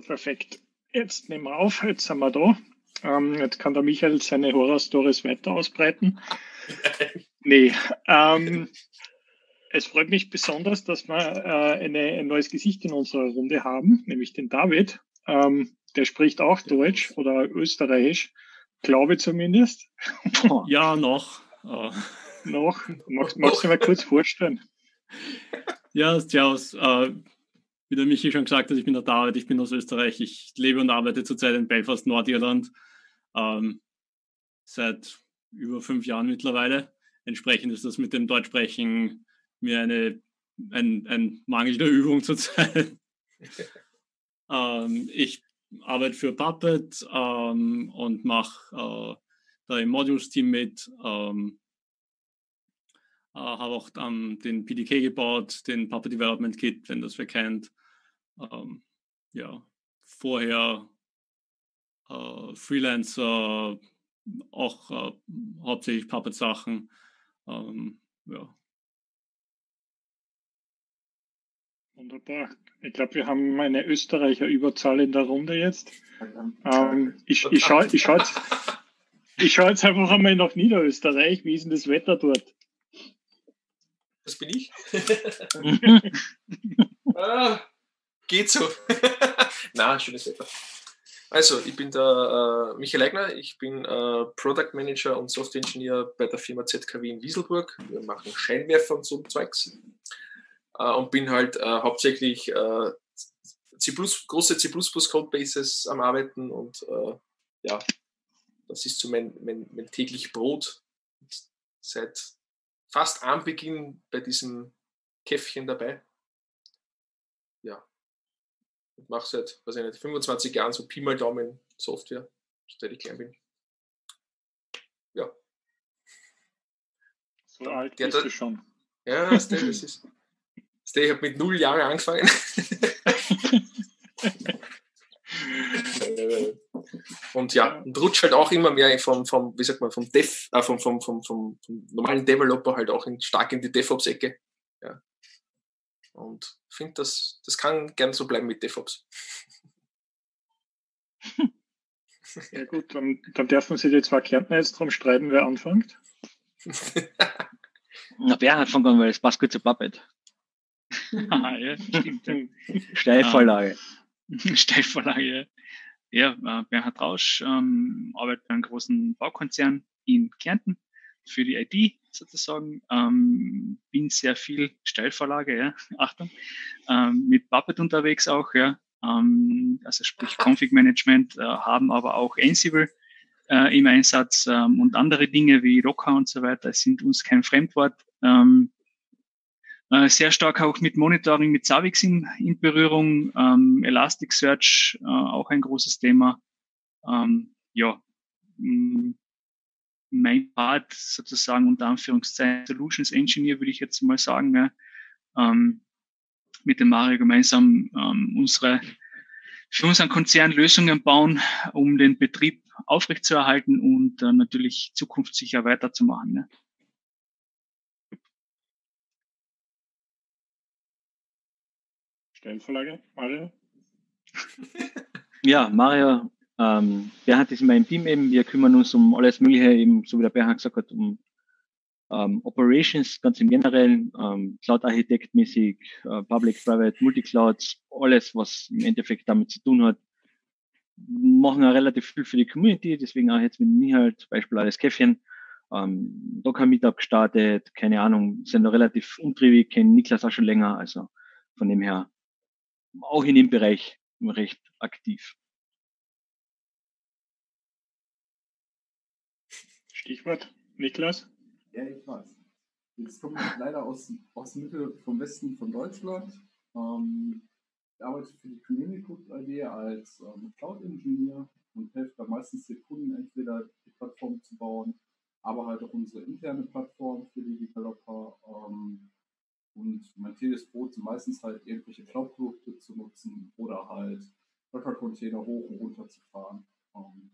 Perfekt. Jetzt nehmen wir auf, jetzt sind wir da. Ähm, jetzt kann der Michael seine Horror-Stories weiter ausbreiten. nee, ähm, es freut mich besonders, dass wir äh, eine, ein neues Gesicht in unserer Runde haben, nämlich den David. Ähm, der spricht auch Deutsch oder Österreichisch, glaube zumindest. ja, noch. Oh. Noch. Magst, magst du mal kurz vorstellen? Ja, servus. Äh, wie der Michi schon gesagt hat, ich bin der David, ich bin aus Österreich. Ich lebe und arbeite zurzeit in Belfast, Nordirland. Ähm, seit über fünf Jahren mittlerweile. Entsprechend ist das mit dem Deutschsprechen mir eine, ein, ein Mangel der Übung zurzeit. ähm, ich arbeite für Puppet ähm, und mache äh, da im Modules-Team mit. Ähm, äh, habe auch ähm, den PDK gebaut, den Puppet Development Kit, wenn das wer kennt. Ähm, ja, vorher äh, Freelancer, auch äh, hauptsächlich Puppet-Sachen. Ähm, ja. Wunderbar. Ich glaube, wir haben eine Österreicher Überzahl in der Runde jetzt. Ähm, ich ich schaue ich schau jetzt, ich schau jetzt einfach einmal nach Niederösterreich. Wie ist denn das Wetter dort? Das bin ich. ah, geht so. Na, schönes Wetter. Also, ich bin der äh, Michael Eigner, ich bin äh, Product Manager und Software Engineer bei der Firma ZKW in Wieselburg. Wir machen Scheinwerfer und so Zeugs. Äh, und bin halt äh, hauptsächlich äh, C++, große C++ Codebases am Arbeiten und äh, ja, das ist so mein, mein, mein täglich Brot. Und seit fast am Beginn bei diesem Käffchen dabei. Und mache seit, weiß ich nicht, 25 Jahren so Pi mal Daumen Software, seit ich klein bin. Ja. So alt bist du schon. Ja, das ist. Ich habe mit null Jahren angefangen. und ja, und rutscht halt auch immer mehr vom, vom wie sagt man, vom Dev, äh, vom, vom, vom, vom, vom normalen Developer halt auch in, stark in die DevOps-Ecke. Und finde, das, das kann gern so bleiben mit DevOps. Ja gut, dann, dann dürfen Sie die zwei Kärntner jetzt drum streiten, wer anfängt. Na, Bernhard fängt an, weil es passt gut zu Puppet. ja, stimmt. Steilvorlage. Steilvorlage. Ja, äh, Bernhard Rausch ähm, arbeitet bei einem großen Baukonzern in Kärnten für die IT sozusagen. Ähm, bin sehr viel Steilvorlage, ja, Achtung, ähm, mit Puppet unterwegs auch, ja. Ähm, also sprich Config Management, äh, haben aber auch Ansible äh, im Einsatz ähm, und andere Dinge wie Docker und so weiter sind uns kein Fremdwort. Ähm, äh, sehr stark auch mit Monitoring mit Savix in, in Berührung, ähm, Elasticsearch äh, auch ein großes Thema. Ja, mm, mein Part sozusagen unter Anführungszeichen Solutions Engineer würde ich jetzt mal sagen, ja, ähm, mit dem Mario gemeinsam ähm, unsere für unseren Konzern Lösungen bauen, um den Betrieb aufrechtzuerhalten und äh, natürlich zukunftssicher weiterzumachen. Ne? Stellenverlage, Mario? ja, Mario, ähm, Bernhard ist in meinem Team eben. Wir kümmern uns um alles Mögliche, eben, so wie der Bernhard gesagt hat, um ähm, Operations ganz im Generellen, ähm, Cloud-Architekt-mäßig, äh, Public, Private, Multiclouds, alles, was im Endeffekt damit zu tun hat. Machen ja relativ viel für die Community, deswegen auch jetzt mit mir halt, Beispiel alles Käffchen, ähm, Docker-Meetup gestartet, keine Ahnung, sind noch relativ umtriebig, kennen Niklas auch schon länger, also von dem her auch in dem Bereich recht aktiv. Stichwort, Niklas? Ja, ich weiß. Jetzt komme ich leider aus, aus Mitte vom Westen von Deutschland. Ähm, ich arbeite für die Community AG als ähm, Cloud-Ingenieur und helfe da meistens den Kunden entweder die Plattform zu bauen, aber halt auch unsere interne Plattform für die Developer. Ähm, und mein tägliches Brot sind meistens halt irgendwelche Cloud-Produkte zu nutzen oder halt Docker-Container hoch und runter zu fahren. Ähm,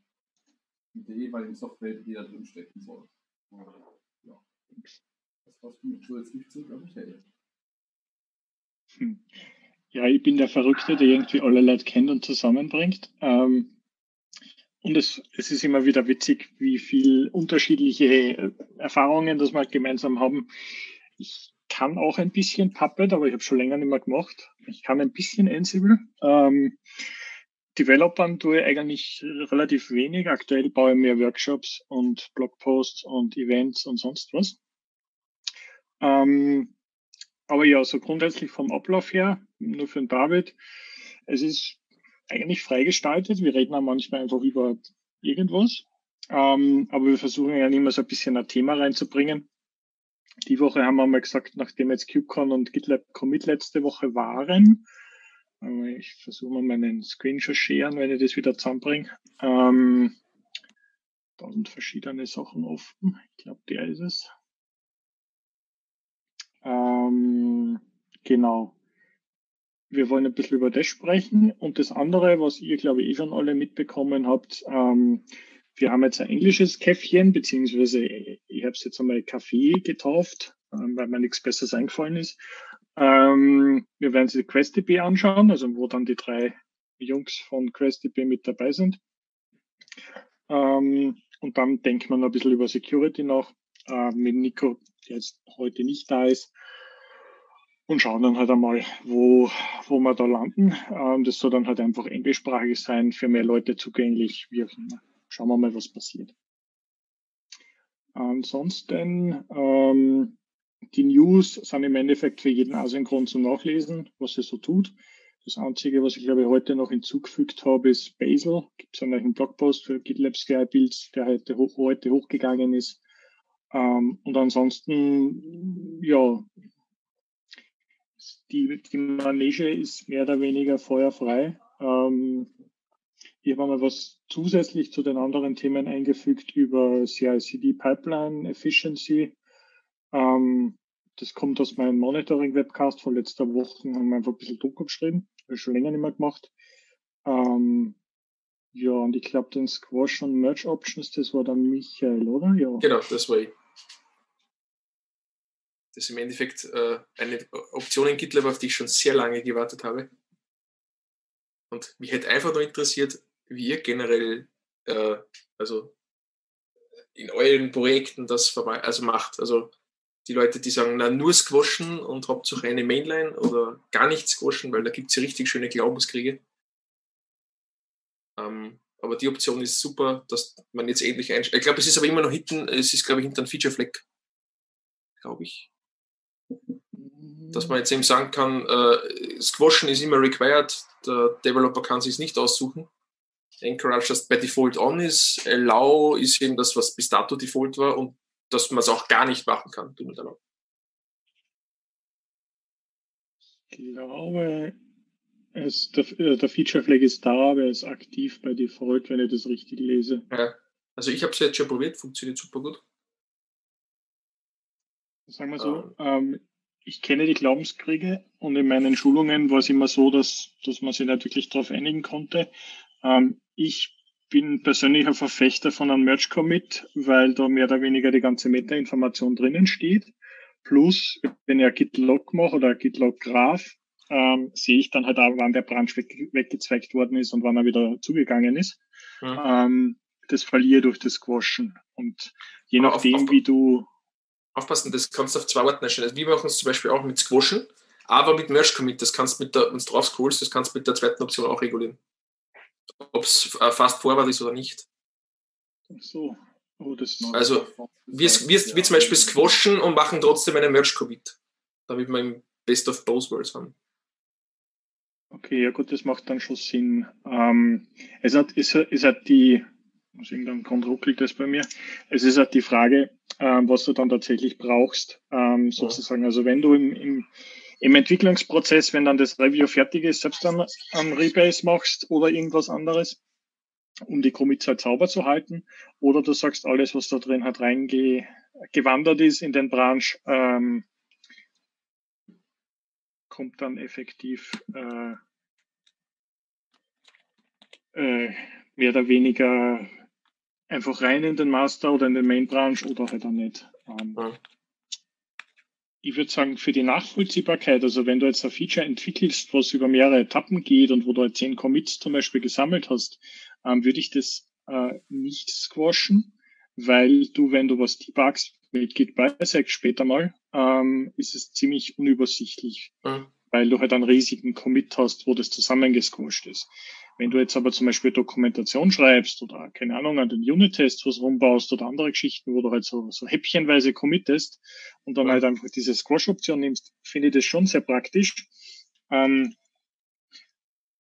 mit der jeweiligen Software, die da drin stecken soll. Ja, das war's für mich. So, jetzt liegt zurück Michael. Hm. ja, ich bin der Verrückte, der irgendwie alle Leute kennt und zusammenbringt. Ähm, und es, es ist immer wieder witzig, wie viel unterschiedliche Erfahrungen das wir gemeinsam haben. Ich kann auch ein bisschen Puppet, aber ich habe schon länger nicht mehr gemacht. Ich kann ein bisschen Ansible. Ähm, Developern tue ich eigentlich relativ wenig. Aktuell baue ich mehr Workshops und Blogposts und Events und sonst was. Ähm, aber ja, so grundsätzlich vom Ablauf her, nur für den David, es ist eigentlich freigestaltet. Wir reden auch manchmal einfach über irgendwas. Ähm, aber wir versuchen ja immer so ein bisschen ein Thema reinzubringen. Die Woche haben wir mal gesagt, nachdem jetzt KubeCon und GitLab Commit letzte Woche waren, ich versuche mal meinen Screenshot scheren, wenn ich das wieder zusammenbringe. Ähm, tausend verschiedene Sachen offen. Ich glaube, der ist es. Ähm, genau. Wir wollen ein bisschen über das sprechen. Und das andere, was ihr, glaube ich, eh schon alle mitbekommen habt, ähm, wir haben jetzt ein englisches Käffchen, beziehungsweise ich habe es jetzt einmal Kaffee getauft, ähm, weil mir nichts Besseres eingefallen ist. Ähm, wir werden sie QuestDB anschauen, also wo dann die drei Jungs von QuestDB mit dabei sind. Ähm, und dann denkt man ein bisschen über Security noch äh, mit Nico, der jetzt heute nicht da ist. Und schauen dann halt einmal, wo, wo wir da landen. Ähm, das soll dann halt einfach englischsprachig sein, für mehr Leute zugänglich. Wir, schauen wir mal, was passiert. Ansonsten, ähm, die News sind im Endeffekt für jeden asynchron zum Nachlesen, was er so tut. Das Einzige, was ich glaube heute noch hinzugefügt habe, ist Basil. Gibt es einen Blogpost für GitLab Sky Builds, der heute, hoch, heute hochgegangen ist. Ähm, und ansonsten, ja, die, die Manege ist mehr oder weniger feuerfrei. Ähm, ich habe mal was zusätzlich zu den anderen Themen eingefügt über CI/CD Pipeline Efficiency. Ähm, das kommt aus meinem Monitoring-Webcast von letzter Woche, haben wir einfach ein bisschen Druck geschrieben. Habe ich schon länger nicht mehr gemacht. Ähm, ja, und ich glaube, den Squash und Merge Options, das war dann Michael, oder? Ja. Genau, das war ich. Das ist im Endeffekt äh, eine Option in GitLab, auf die ich schon sehr lange gewartet habe. Und mich hätte einfach nur interessiert, wie ihr generell, äh, also in euren Projekten das also macht. Also die Leute, die sagen, na, nur squashen und hauptsächlich eine Mainline oder gar nicht squashen, weil da gibt es ja richtig schöne Glaubenskriege. Ähm, aber die Option ist super, dass man jetzt endlich einstellt. Ich glaube, es ist aber immer noch hinten, es ist, glaube ich, hinter einem Feature-Fleck. Glaube ich. Dass man jetzt eben sagen kann, äh, Squashen ist immer required, der Developer kann sich nicht aussuchen. Encourage das by default on ist, Allow ist eben das, was bis dato Default war und dass man es auch gar nicht machen kann. Du mit Ich glaube, es, der, äh, der Feature Flag ist da, aber er ist aktiv bei Default, wenn ich das richtig lese. Ja. Also ich habe es jetzt schon probiert, funktioniert super gut. Sagen wir so, ähm, ähm, ich kenne die Glaubenskriege und in meinen Schulungen war es immer so, dass, dass man sich nicht wirklich darauf einigen konnte. Ähm, ich bin persönlich ein Verfechter von einem Merge Commit, weil da mehr oder weniger die ganze Meta-Information drinnen steht. Plus, wenn ich ein Git-Log mache oder ein Git-Log-Graph, ähm, sehe ich dann halt auch, wann der Branch weg, weggezweigt worden ist und wann er wieder zugegangen ist. Mhm. Ähm, das verliere durch das Squashen. Und je Aber nachdem, auf, wie du. Aufpassen, das kannst du auf zwei Arten erstellen. Also wir machen es zum Beispiel auch mit Squashen, aber mit Merge Commit. Das kannst du mit der, wenn du drauf scrollst, das kannst du mit der zweiten Option auch regulieren ob es äh, fast Forward ist oder nicht. so. Oh, also wir, wir, wir zum Beispiel squashen und machen trotzdem einen Merge-Commit, damit wir im Best of Both Worlds haben. Okay, ja gut, das macht dann schon Sinn. Ähm, es, hat, es, es hat die, aus irgendeinem Grund ruckelt das bei mir, es ist halt die Frage, ähm, was du dann tatsächlich brauchst, ähm, sozusagen. Also wenn du im, im im Entwicklungsprozess, wenn dann das Review fertig ist, selbst dann am Rebase machst oder irgendwas anderes, um die Commits halt sauber zu halten. Oder du sagst, alles, was da drin hat reingewandert ist in den Branch, ähm, kommt dann effektiv äh, äh, mehr oder weniger einfach rein in den Master oder in den Main Branch oder halt auch nicht. Ähm, ja ich würde sagen, für die Nachvollziehbarkeit, also wenn du jetzt ein Feature entwickelst, was über mehrere Etappen geht und wo du halt zehn Commits zum Beispiel gesammelt hast, ähm, würde ich das äh, nicht squashen, weil du, wenn du was debugst mit Git Bisect später mal, ähm, ist es ziemlich unübersichtlich, mhm. weil du halt einen riesigen Commit hast, wo das zusammengesquasht ist. Wenn du jetzt aber zum Beispiel Dokumentation schreibst oder, keine Ahnung, an den Unit-Tests was rumbaust oder andere Geschichten, wo du halt so, so häppchenweise committest und dann ja. halt einfach diese Squash-Option nimmst, finde ich das schon sehr praktisch. Ähm,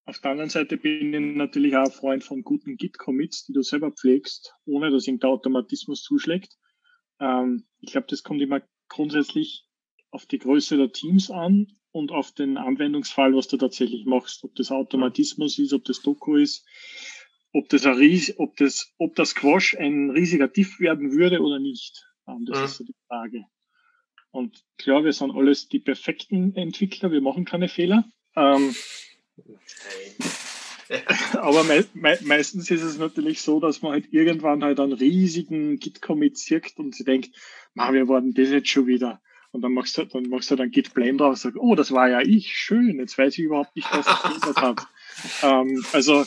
auf der anderen Seite bin ich natürlich auch ein Freund von guten Git-Commits, die du selber pflegst, ohne dass irgendein Automatismus zuschlägt. Ähm, ich glaube, das kommt immer grundsätzlich auf die Größe der Teams an und auf den Anwendungsfall, was du tatsächlich machst. Ob das Automatismus ist, ob das Doku ist, ob das, ein Ries ob das, ob das Quash ein riesiger Diff werden würde oder nicht. Ähm, das ja. ist so die Frage. Und klar, wir sind alles die perfekten Entwickler, wir machen keine Fehler. Ähm, aber me me meistens ist es natürlich so, dass man halt irgendwann halt einen riesigen Git-Commit zirkt und sie denkt, wir waren das jetzt schon wieder. Und dann machst du, dann machst du dann Git Blame drauf und sagst, oh, das war ja ich, schön, jetzt weiß ich überhaupt nicht, was ich geändert habe. Ähm, also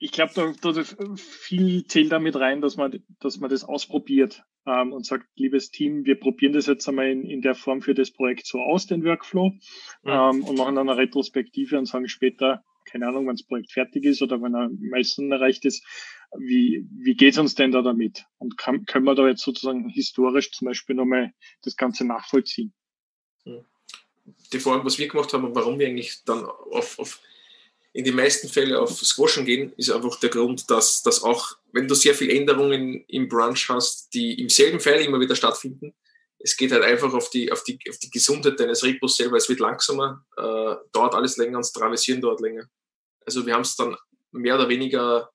ich glaube, da, da viel zählt damit rein, dass man, dass man das ausprobiert ähm, und sagt, liebes Team, wir probieren das jetzt einmal in, in der Form für das Projekt so aus, den Workflow, ja. ähm, und machen dann eine Retrospektive und sagen später, keine Ahnung, wenn das Projekt fertig ist oder wenn ein Milestone erreicht ist, wie, wie geht's uns denn da damit? Und kann, können wir da jetzt sozusagen historisch zum Beispiel nochmal das Ganze nachvollziehen? Die Frage, was wir gemacht haben und warum wir eigentlich dann auf, auf in die meisten Fälle auf Squashen gehen, ist einfach der Grund, dass, dass auch, wenn du sehr viele Änderungen im Branch hast, die im selben File immer wieder stattfinden, es geht halt einfach auf die, auf die, auf die Gesundheit deines Repos selber. Es wird langsamer, äh, dauert alles länger und das Travisieren dauert länger. Also wir haben es dann mehr oder weniger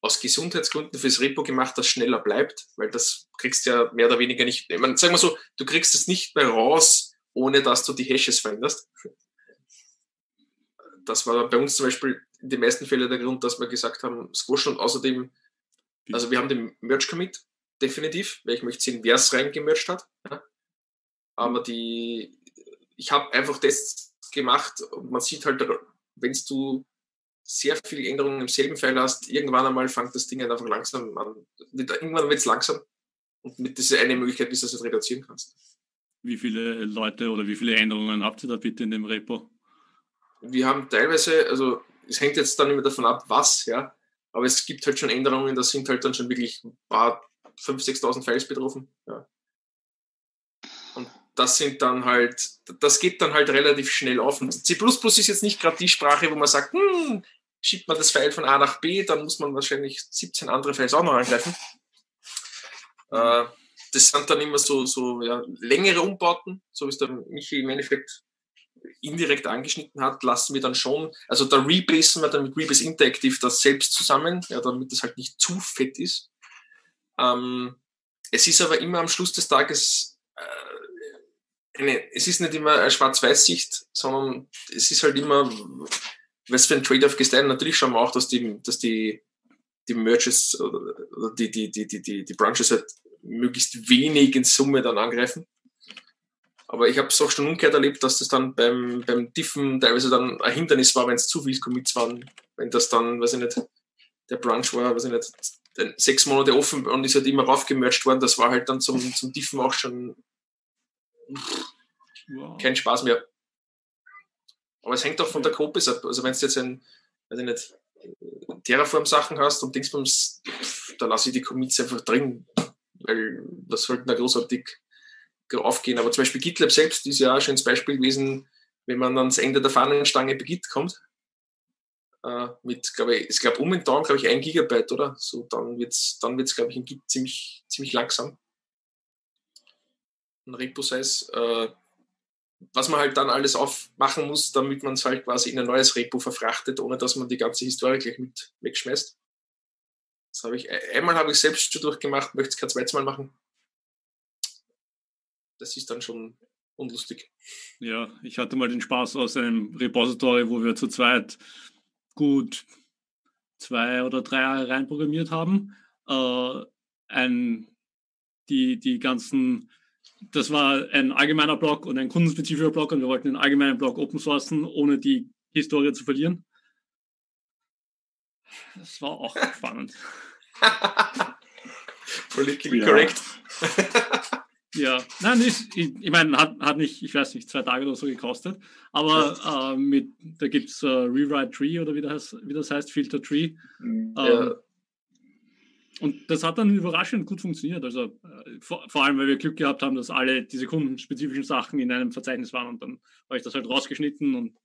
aus Gesundheitsgründen fürs Repo gemacht, das schneller bleibt, weil das kriegst du ja mehr oder weniger nicht, ich meine, sag mal so, du kriegst es nicht mehr raus, ohne dass du die Hashes veränderst. Das war bei uns zum Beispiel in den meisten Fällen der Grund, dass wir gesagt haben, Squash und außerdem, also wir haben den Merge-Commit, definitiv, weil ich möchte sehen, wer es reingemercht hat. Aber die, ich habe einfach das gemacht und man sieht halt, wenn du sehr viele Änderungen im selben File hast, irgendwann einmal fängt das Ding halt einfach langsam an. Irgendwann wird es langsam. Und mit dieser eine Möglichkeit, wie du das reduzieren kannst. Wie viele Leute oder wie viele Änderungen habt ihr da bitte in dem Repo? Wir haben teilweise, also es hängt jetzt dann immer davon ab, was, ja. Aber es gibt halt schon Änderungen, da sind halt dann schon wirklich ein paar 5.000, 6.000 Files betroffen. Ja. Und das sind dann halt, das geht dann halt relativ schnell auf. Und C ist jetzt nicht gerade die Sprache, wo man sagt, hm, schiebt man das File von A nach B, dann muss man wahrscheinlich 17 andere Files auch noch angreifen. Äh, das sind dann immer so, so ja, längere Umbauten, so wie es der Michi im Endeffekt indirekt angeschnitten hat, lassen wir dann schon, also da rebasen wir dann mit Rebase Interactive das selbst zusammen, ja, damit es halt nicht zu fett ist. Ähm, es ist aber immer am Schluss des Tages äh, eine, es ist nicht immer eine Schwarz-Weiß-Sicht, sondern es ist halt immer was für ein Trade-off du Natürlich schauen wir auch, dass die, dass die, die Merges oder die, die, die, die, die, die Branches halt möglichst wenig in Summe dann angreifen. Aber ich habe es auch schon umgekehrt erlebt, dass das dann beim, beim Diffen teilweise dann ein Hindernis war, wenn es zu viel Commits waren. Wenn das dann, weiß ich nicht, der Branch war, weiß ich nicht, sechs Monate offen und ist halt immer raufgemercht worden, das war halt dann zum, zum Diffen auch schon wow. kein Spaß mehr. Aber es hängt auch von der Gruppe ab. Also wenn du jetzt ein, weiß ich nicht, Terraform-Sachen hast und Dingsbums, da lasse ich die Commits einfach drin, weil das sollten da großartig aufgehen. Aber zum Beispiel GitLab selbst ist ja auch ein Beispiel gewesen, wenn man ans Ende der Fahnenstange bei Git kommt, äh, mit, glaube ich, es gab um und glaube ich, ein Gigabyte, oder? So, dann wird es, dann wird's, glaube ich, in Git ziemlich, ziemlich langsam. Ein Repo-Size. Äh, was man halt dann alles aufmachen muss, damit man es halt quasi in ein neues Repo verfrachtet, ohne dass man die ganze Historie gleich mit wegschmeißt. Das habe ich, einmal habe ich selbst schon durchgemacht, möchte es kein zweites Mal machen. Das ist dann schon unlustig. Ja, ich hatte mal den Spaß aus einem Repository, wo wir zu zweit gut zwei oder drei Jahre reinprogrammiert haben. Äh, ein, die, die ganzen das war ein allgemeiner Blog und ein kundenspezifischer Blog und wir wollten den allgemeinen Blog open sourcen, ohne die Historie zu verlieren. Das war auch spannend. Politically ja. correct. ja, nein, ich, ich, ich meine, hat, hat nicht, ich weiß nicht, zwei Tage oder so gekostet, aber äh, mit, da gibt es äh, Rewrite Tree oder wie das, wie das heißt, Filter Tree. Mhm. Ja. Und das hat dann überraschend gut funktioniert. Also äh, vor, vor, allem, weil wir Glück gehabt haben, dass alle diese kundenspezifischen Sachen in einem Verzeichnis waren und dann habe ich das halt rausgeschnitten und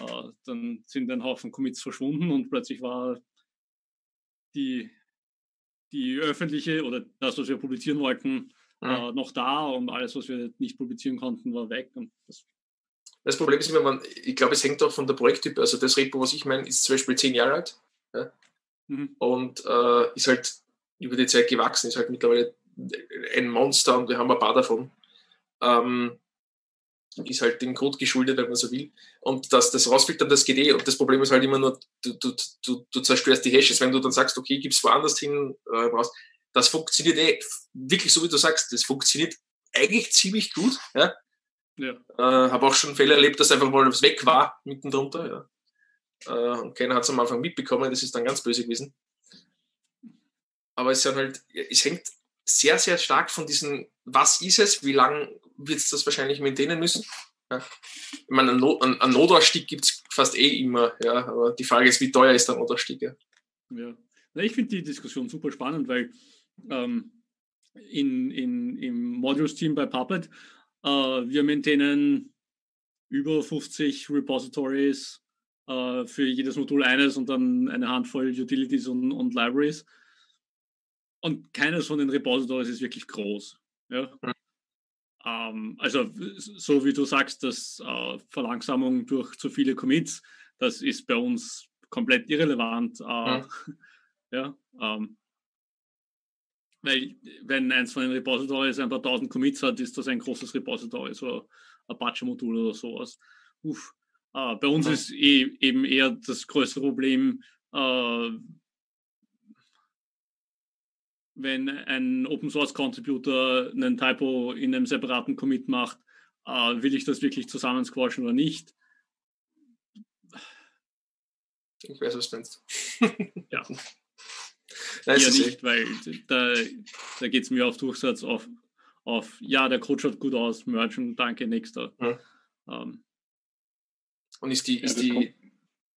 äh, dann sind ein Haufen Commits verschwunden und plötzlich war die, die öffentliche oder das, was wir publizieren wollten, mhm. äh, noch da und alles, was wir nicht publizieren konnten, war weg. Das, das Problem ist immer, man, ich glaube, es hängt auch von der Projekttyp. Also das Repo, was ich meine, ist zum Beispiel zehn Jahre alt ja? Mhm. und äh, ist halt über die Zeit gewachsen, ist halt mittlerweile ein Monster und wir haben ein paar davon. Ähm, ist halt dem Code geschuldet, wenn man so will. Und dass das rausfliegt, dann das geht eh. Und das Problem ist halt immer nur, du, du, du, du zerstörst die Hashes. Wenn du dann sagst, okay, gib's woanders hin, äh, raus, das funktioniert eh wirklich so, wie du sagst. Das funktioniert eigentlich ziemlich gut. Ja? Ja. Äh, habe auch schon Fälle erlebt, dass einfach mal was weg war, mitten drunter. Ja. Äh, und keiner hat es am Anfang mitbekommen, das ist dann ganz böse gewesen. Aber es, halt, es hängt sehr, sehr stark von diesen, was ist es, wie lange wird es das wahrscheinlich maintainen müssen. Ja. Ich meine, einen, einen Notausstieg gibt es fast eh immer, ja, aber die Frage ist, wie teuer ist der Notausstieg? Ja, ja. Na, ich finde die Diskussion super spannend, weil ähm, in, in, im Modules-Team bei Puppet, äh, wir maintainen über 50 Repositories äh, für jedes Modul eines und dann eine Handvoll Utilities und, und Libraries. Und keines von den Repositories ist wirklich groß. Ja? Mhm. Ähm, also, so wie du sagst, dass äh, Verlangsamung durch zu viele Commits, das ist bei uns komplett irrelevant. Äh, mhm. ja, ähm, weil, wenn eins von den Repositories ein paar tausend Commits hat, ist das ein großes Repository, so Apache-Modul oder sowas. Uff. Äh, bei uns ist eh, eben eher das größte Problem, äh, wenn ein Open Source Contributor einen Typo in einem separaten Commit macht, äh, will ich das wirklich zusammen squashen oder nicht? Ich weiß, was du meinst. ja. Nein, ja, nicht, weil da, da geht es mir auf Durchsatz auf, auf, ja, der Code schaut gut aus, mergen, danke, nächster. Hm. Ähm, Und ist die, ist ja, die,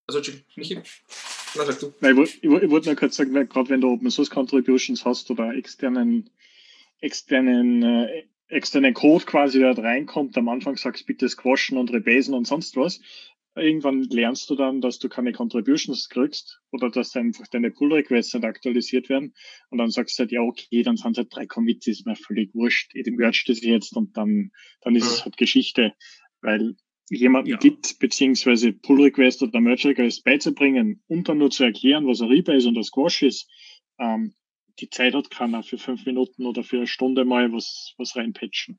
also, Michi? Na, sag du. Nein, ich, ich, ich wollte nur kurz sagen, gerade wenn du Open Source Contributions hast oder externen, externen, äh, externen Code quasi, da reinkommt, am Anfang sagst bitte squashen und rebasen und sonst was. Irgendwann lernst du dann, dass du keine Contributions kriegst oder dass einfach deine Pull Requests nicht aktualisiert werden. Und dann sagst du halt, ja, okay, dann sind halt drei Commits, ist mir völlig wurscht. Ich merge das jetzt und dann, dann ist ja. es halt Geschichte. Weil jemanden ja. gibt, beziehungsweise Pull Request oder Merge Request beizubringen und dann nur zu erklären, was ein Rebase und ein Squash ist, ähm, die Zeit hat keiner für fünf Minuten oder für eine Stunde mal was, was reinpatchen.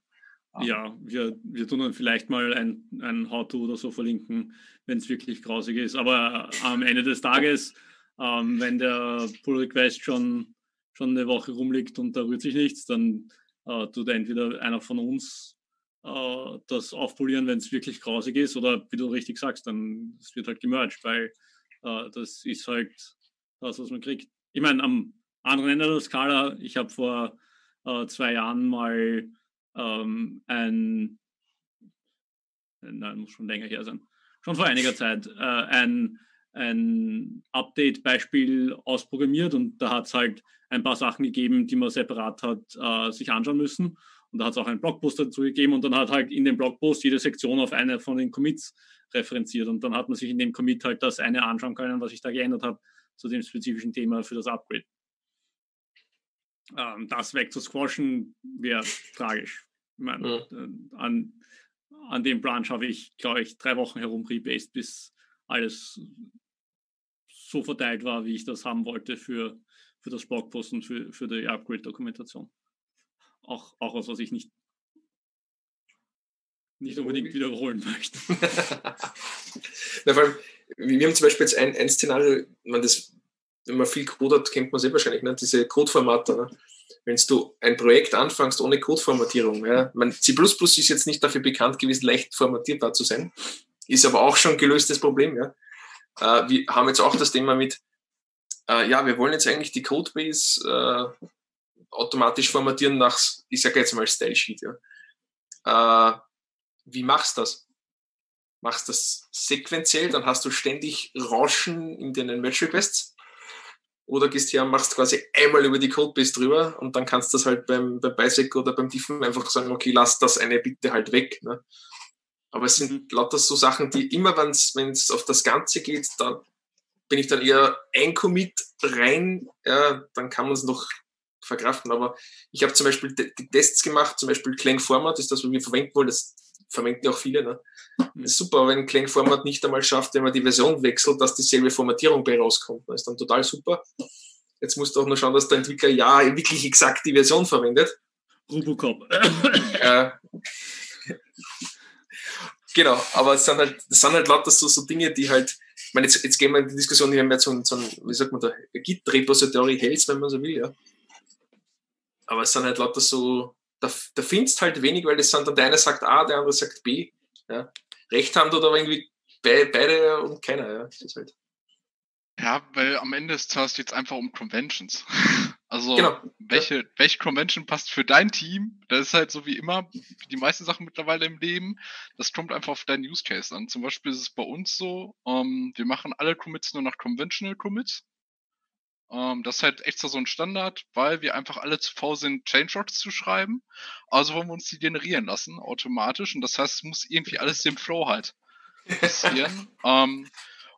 Ähm. Ja, wir, wir tun dann vielleicht mal ein, ein How-To oder so verlinken, wenn es wirklich grausig ist. Aber äh, am Ende des Tages, ähm, wenn der Pull Request schon, schon eine Woche rumliegt und da rührt sich nichts, dann äh, tut entweder einer von uns äh, das aufpolieren, wenn es wirklich grausig ist, oder wie du richtig sagst, dann es wird halt gemerged, weil äh, das ist halt das, was man kriegt. Ich meine, am anderen Ende der Skala, ich habe vor äh, zwei Jahren mal ähm, ein, nein, muss schon länger her sein, schon vor einiger Zeit, äh, ein, ein Update-Beispiel ausprogrammiert und da hat es halt ein paar Sachen gegeben, die man separat hat äh, sich anschauen müssen. Und da hat es auch einen Blogpost dazu gegeben und dann hat halt in dem Blogpost jede Sektion auf eine von den Commits referenziert. Und dann hat man sich in dem Commit halt das eine anschauen können, was ich da geändert habe zu dem spezifischen Thema für das Upgrade. Ähm, das wegzusquashen wäre tragisch. Ich meine, ja. Äh, an, an dem Branch habe ich, glaube ich, drei Wochen herum rebased, bis alles so verteilt war, wie ich das haben wollte für, für das Blogpost und für, für die Upgrade-Dokumentation auch, auch was, was ich nicht, nicht unbedingt wiederholen möchte. Na, vor allem, wir haben zum Beispiel jetzt ein, ein Szenario, man das wenn man viel Code hat, kennt man es eh wahrscheinlich, ne? diese Codeformate. Ne? Wenn du ein Projekt anfängst ohne Codeformatierung, ja, mein C ist jetzt nicht dafür bekannt gewesen, leicht formatierbar zu sein, ist aber auch schon ein gelöstes Problem. Ja. Äh, wir haben jetzt auch das Thema mit, äh, ja, wir wollen jetzt eigentlich die Codebase äh, automatisch formatieren nach, ich sage jetzt mal Style Sheet. Ja. Äh, wie machst du das? Machst das sequenziell, dann hast du ständig Rauschen in den Merge Requests oder gehst her und machst quasi einmal über die Codebase drüber und dann kannst du das halt beim, beim Bisec oder beim Diffen einfach sagen, okay, lass das eine bitte halt weg. Ne? Aber es sind mhm. lauter so Sachen, die immer, wenn es auf das Ganze geht, da bin ich dann eher ein Commit rein, ja, dann kann man es noch verkraften. Aber ich habe zum Beispiel die Tests gemacht, zum Beispiel Clang Format ist das, was wir verwenden wollen, das verwenden ja auch viele. Ne? Das ist super, wenn Clang Format nicht einmal schafft, wenn man die Version wechselt, dass dieselbe Formatierung bei rauskommt. Das ist dann total super. Jetzt musst du auch nur schauen, dass der Entwickler ja wirklich exakt die Version verwendet. Robocop. Äh, genau, aber es sind halt, das sind halt lauter so, so Dinge, die halt, ich meine, jetzt, jetzt gehen wir in die Diskussion, wir haben jetzt so ein, so ein wie sagt man da, Git-Repository Health, wenn man so will, ja. Aber es sind halt lauter so, da, da findest halt wenig, weil das sind dann der eine sagt A, der andere sagt B. Ja. Recht haben dort aber irgendwie be beide und keiner. Ja. Das ist halt. Ja, weil am Ende ist es jetzt einfach um Conventions. Also genau. welche, ja. welche Convention passt für dein Team? Das ist halt so wie immer, wie die meisten Sachen mittlerweile im Leben. Das kommt einfach auf deinen Use Case an. Zum Beispiel ist es bei uns so, ähm, wir machen alle Commits nur nach Conventional Commits. Ähm, das ist halt extra so ein Standard, weil wir einfach alle zu faul sind, Changelogs zu schreiben. Also wollen wir uns die generieren lassen, automatisch. Und das heißt, es muss irgendwie alles dem Flow halt passieren. ähm,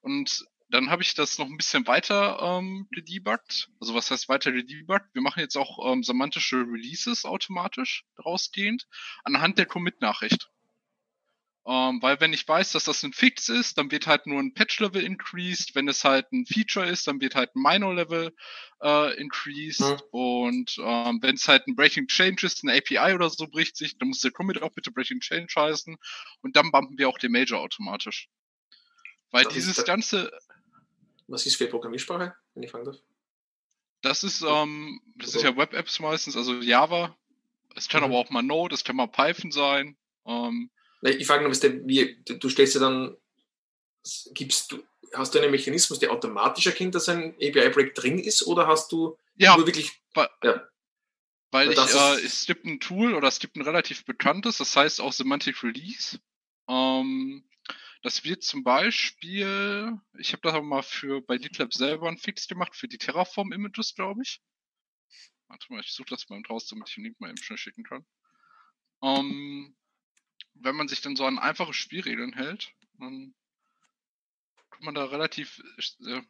und dann habe ich das noch ein bisschen weiter ähm, gedebuggt. Also was heißt weiter gedebuggt? Wir machen jetzt auch ähm, semantische Releases automatisch rausgehend anhand der Commit-Nachricht. Ähm, weil wenn ich weiß, dass das ein Fix ist, dann wird halt nur ein Patch-Level increased. Wenn es halt ein Feature ist, dann wird halt ein Minor-Level äh, increased. Mhm. Und ähm, wenn es halt ein Breaking Change ist, ein API oder so bricht sich, dann muss der Commit auch bitte Breaking Change heißen. Und dann bumpen wir auch den Major automatisch. Weil das dieses ganze... Was ist für Programmiersprache, wenn ich fragen darf? Das ist, ähm, das ist ja Web-Apps meistens, also Java. Es kann mhm. aber auch mal Node, es kann mal Python sein. Ähm, ich frage nur, wie, du stellst ja dann, gibst du, hast du einen Mechanismus, der automatisch erkennt, dass ein API-Break drin ist, oder hast du ja, nur wirklich. Weil, ja. weil ich, äh, es gibt ein Tool oder es gibt ein relativ bekanntes, das heißt auch Semantic Release. Ähm, das wird zum Beispiel, ich habe das aber mal für bei GitLab selber einen Fix gemacht für die Terraform-Images, glaube ich. Warte mal, ich suche das mal raus, damit ich den Link mal eben schnell schicken kann. Ähm, wenn man sich dann so an einfache Spielregeln hält, dann kommt man da relativ. Äh,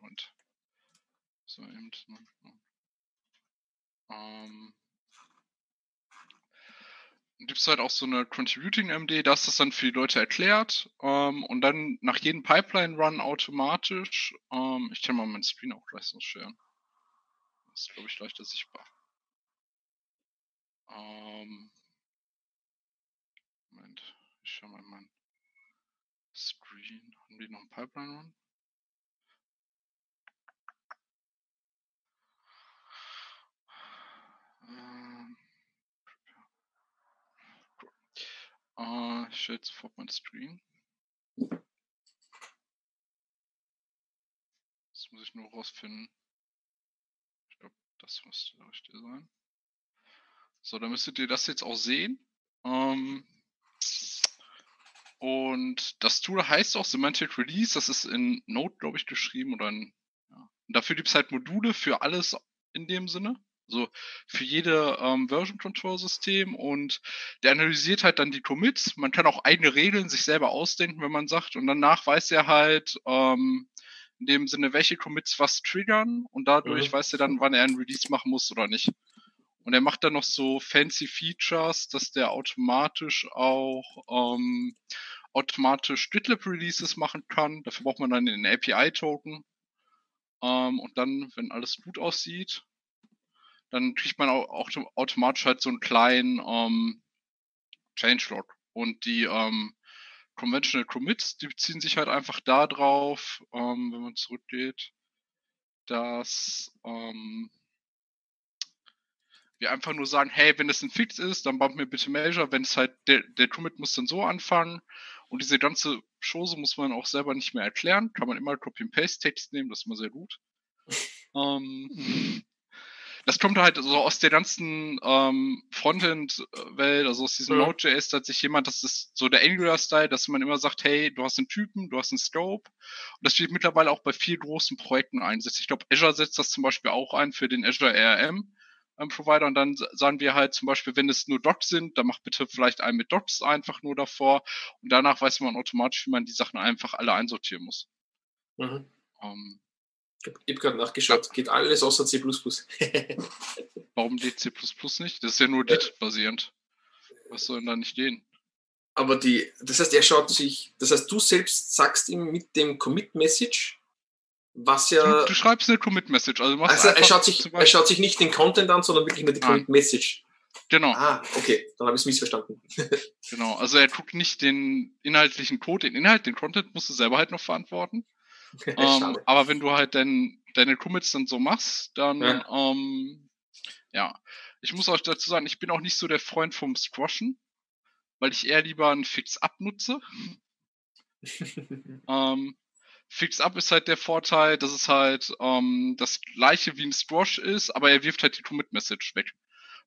Moment. So eben. Ähm, gibt es halt auch so eine Contributing MD, da ist das dann für die Leute erklärt ähm, und dann nach jedem Pipeline-Run automatisch. Ähm, ich kann mal meinen Screen auch gleich so scheren. Das ist, glaube ich, leichter sichtbar. Ähm, ich schau mal in meinen Screen. Haben die noch einen Pipeline Run? Ähm, uh, ich stelle sofort meinen Screen. Das muss ich nur rausfinden. Ich glaube, das müsste der richtige sein. So, dann müsstet ihr das jetzt auch sehen. Ähm, und das Tool heißt auch Semantic Release. Das ist in Node, glaube ich, geschrieben oder in, ja. Und dafür gibt es halt Module für alles in dem Sinne. Also für jede ähm, Version Control System und der analysiert halt dann die Commits. Man kann auch eigene Regeln sich selber ausdenken, wenn man sagt. Und danach weiß er halt ähm, in dem Sinne, welche Commits was triggern und dadurch mhm. weiß er dann, wann er einen Release machen muss oder nicht. Und er macht dann noch so fancy Features, dass der automatisch auch ähm, automatisch GitLab Releases machen kann. Dafür braucht man dann den API-Token. Ähm, und dann, wenn alles gut aussieht, dann kriegt man auch, automatisch halt so einen kleinen ähm, Changelog. Und die ähm, Conventional Commits, die beziehen sich halt einfach da drauf, ähm, wenn man zurückgeht. dass ähm, wir einfach nur sagen, hey, wenn es ein Fix ist, dann baut mir bitte Measure, wenn es halt, der, der Commit muss dann so anfangen und diese ganze Chose muss man auch selber nicht mehr erklären, kann man immer Copy-and-Paste-Text nehmen, das ist immer sehr gut. ähm, das kommt halt so aus der ganzen ähm, Frontend-Welt, also aus diesem ja. Node.js, da hat sich jemand, das ist so der Angular-Style, dass man immer sagt, hey, du hast einen Typen, du hast einen Scope. Und das steht mittlerweile auch bei vielen großen Projekten einsetzt. Ich glaube, Azure setzt das zum Beispiel auch ein für den Azure ARM. Ähm, Provider und dann sagen wir halt zum Beispiel, wenn es nur Docs sind, dann mach bitte vielleicht einen mit Docs einfach nur davor und danach weiß man automatisch, wie man die Sachen einfach alle einsortieren muss. Mhm. Ähm, ich habe gerade nachgeschaut, ja. geht alles außer C. Warum geht C nicht? Das ist ja nur DIT-basierend. Was soll denn da nicht gehen? Aber die, das heißt, er schaut sich, das heißt, du selbst sagst ihm mit dem Commit-Message, was ja. Du, du schreibst eine Commit-Message. Also, also er, schaut sich, er schaut sich nicht den Content an, sondern wirklich nur die Commit-Message. Genau. Ah, okay, dann habe ich es missverstanden. genau, also er guckt nicht den inhaltlichen Code, den Inhalt, den Content musst du selber halt noch verantworten. ähm, aber wenn du halt dein, deine Commits dann so machst, dann, ja. Ähm, ja. Ich muss euch dazu sagen, ich bin auch nicht so der Freund vom Squashen, weil ich eher lieber einen Fix-Up nutze. ähm, Fix-Up ist halt der Vorteil, dass es halt ähm, das gleiche wie ein Squash ist, aber er wirft halt die Commit-Message weg.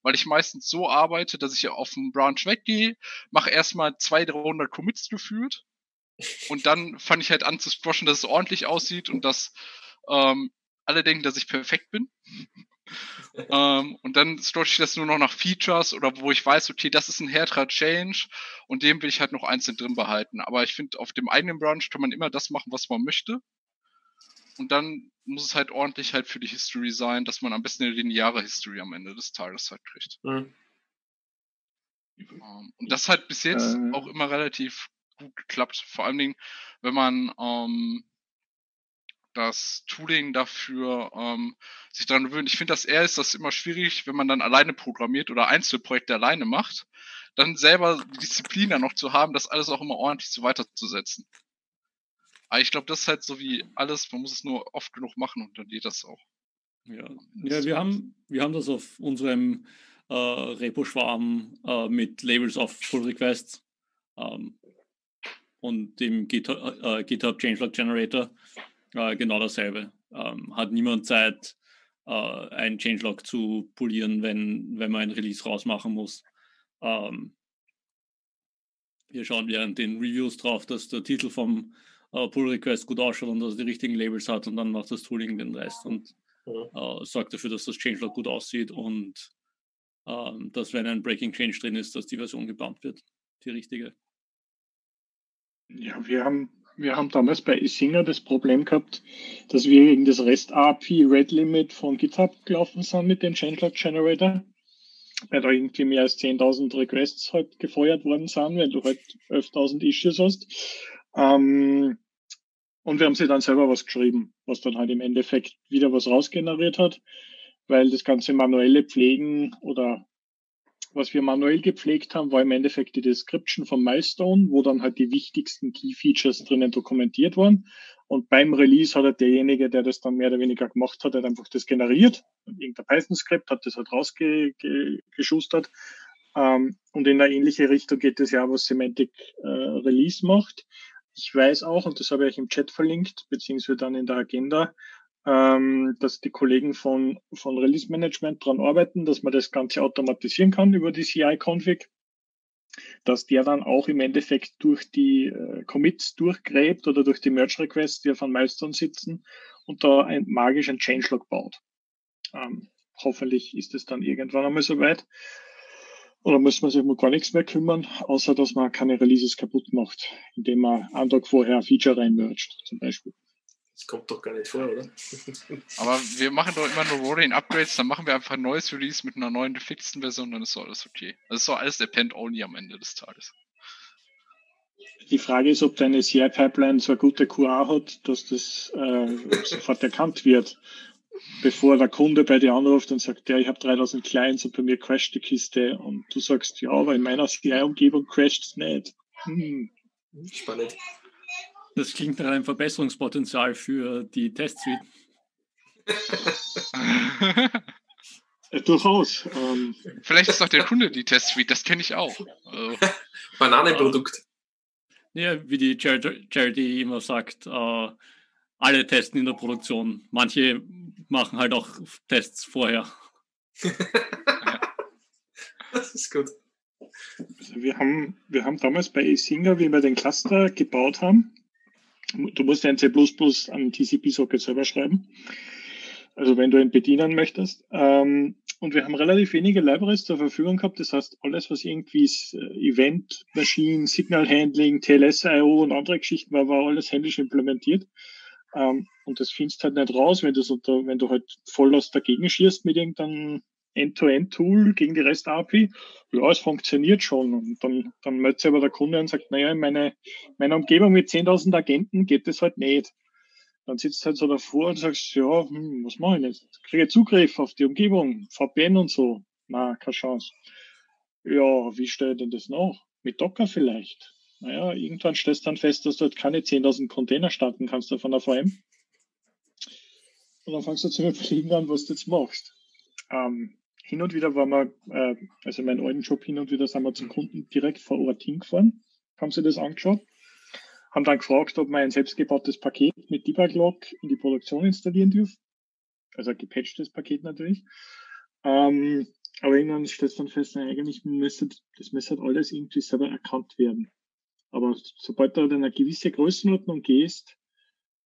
Weil ich meistens so arbeite, dass ich auf dem Branch weggehe, mache erstmal 200, 300 Commits geführt und dann fange ich halt an zu squashen, dass es ordentlich aussieht und dass ähm, alle denken, dass ich perfekt bin ähm, und dann stretch ich das nur noch nach Features oder wo ich weiß, okay, das ist ein härterer Change und dem will ich halt noch einzeln drin behalten. Aber ich finde, auf dem eigenen Branch kann man immer das machen, was man möchte. Und dann muss es halt ordentlich halt für die History sein, dass man am besten eine lineare History am Ende des Tages halt kriegt. Mhm. Ähm, und das hat bis jetzt äh. auch immer relativ gut geklappt. Vor allen Dingen, wenn man ähm, das Tooling dafür ähm, sich daran gewöhnt. Ich finde, dass er ist das immer schwierig, wenn man dann alleine programmiert oder Einzelprojekte alleine macht, dann selber die Disziplin dann noch zu haben, das alles auch immer ordentlich so weiterzusetzen. Aber ich glaube, das ist halt so wie alles, man muss es nur oft genug machen und dann geht das auch. Ja, ja wir, haben, wir haben das auf unserem äh, Repo-Schwarm äh, mit Labels auf Pull Requests ähm, und dem GitHub, äh, GitHub Changelog Generator äh, genau dasselbe. Ähm, hat niemand Zeit, äh, einen Changelog zu polieren, wenn, wenn man ein Release rausmachen muss. Ähm, wir schauen während den Reviews drauf, dass der Titel vom äh, Pull Request gut ausschaut und dass er die richtigen Labels hat und dann macht das Tooling den Rest und äh, sorgt dafür, dass das Changelog gut aussieht und ähm, dass, wenn ein Breaking Change drin ist, dass die Version gebumpt wird, die richtige. Ja, wir haben wir haben damals bei Isinger das Problem gehabt, dass wir gegen das REST-API Red Limit von GitHub gelaufen sind mit dem Changelog Generator, weil da irgendwie mehr als 10.000 Requests halt gefeuert worden sind, wenn du halt 11.000 Issues hast. Ähm, und wir haben sie dann selber was geschrieben, was dann halt im Endeffekt wieder was rausgeneriert hat, weil das ganze manuelle Pflegen oder was wir manuell gepflegt haben, war im Endeffekt die Description von Milestone, wo dann halt die wichtigsten Key Features drinnen dokumentiert waren. Und beim Release hat halt derjenige, der das dann mehr oder weniger gemacht hat, hat einfach das generiert. Irgendein Python-Skript hat das halt rausgeschustert. Ähm, und in eine ähnliche Richtung geht es ja, was Semantic äh, Release macht. Ich weiß auch, und das habe ich euch im Chat verlinkt, beziehungsweise dann in der Agenda, ähm, dass die Kollegen von, von Release Management dran arbeiten, dass man das Ganze automatisieren kann über die CI-Config, dass der dann auch im Endeffekt durch die äh, Commits durchgräbt oder durch die Merge-Requests, die auf einem Milestone sitzen und da ein magischen Changelog baut. Ähm, hoffentlich ist es dann irgendwann einmal soweit. Oder muss man sich um gar nichts mehr kümmern, außer dass man keine Releases kaputt macht, indem man einen Tag vorher ein Feature reinmergt, zum Beispiel. Kommt doch gar nicht vor, oder? Aber wir machen doch immer nur Rolling Upgrades, dann machen wir einfach ein neues Release mit einer neuen gefixten Version, dann ist doch alles okay. Das ist doch alles Depend-Only am Ende des Tages. Die Frage ist, ob deine CI-Pipeline so eine gute QA hat, dass das äh, sofort erkannt wird, bevor der Kunde bei dir anruft und sagt, ja, ich habe 3000 Clients und bei mir crasht die Kiste und du sagst, ja, aber in meiner CI-Umgebung crasht es nicht. Hm. Spannend. Das klingt nach einem Verbesserungspotenzial für die Testsuite. Äh, durchaus. Ähm. Vielleicht ist doch der Kunde die Test-Suite, das kenne ich auch. Also. Bananenprodukt. Ja, wie die Charity immer sagt, äh, alle testen in der Produktion. Manche machen halt auch Tests vorher. das ist gut. Also wir, haben, wir haben damals bei Isinger, wie wir den Cluster gebaut haben, du musst ein C++ an TCP-Socket selber schreiben. Also wenn du ihn bedienen möchtest. Ähm, und wir haben relativ wenige Libraries zur Verfügung gehabt. Das heißt, alles, was irgendwie äh, Event, Machine, Signal Handling, TLS-IO und andere Geschichten war, war alles händisch implementiert. Ähm, und das findest halt nicht raus, wenn da, wenn du halt voll aus dagegen schießt mit irgendeinem End-to-End-Tool gegen die REST-API. Ja, es funktioniert schon. Und dann, dann meldet sich aber der Kunde und sagt, naja, in meine, meiner Umgebung mit 10.000 Agenten geht das halt nicht. Dann sitzt halt so davor und sagst, ja, hm, was mache ich jetzt? Kriege Zugriff auf die Umgebung, VPN und so. Na, keine Chance. Ja, wie stelle ich denn das noch? Mit Docker vielleicht. Naja, irgendwann stellst du dann fest, dass du halt keine 10.000 Container starten kannst von der VM. Und dann fangst du zu überlegen an, was du jetzt machst. Ähm, hin und wieder waren wir, äh, also in meinem alten Job hin und wieder sind wir zum Kunden direkt vor Ort hingefahren, haben sie das angeschaut, haben dann gefragt, ob man ein selbstgebautes Paket mit Debug-Log in die Produktion installieren dürfen. Also ein gepatchtes Paket natürlich. Ähm, aber irgendwann stellt dann fest, na, eigentlich müsste, das müsste halt alles irgendwie selber erkannt werden. Aber sobald du in eine gewisse Größenordnung gehst,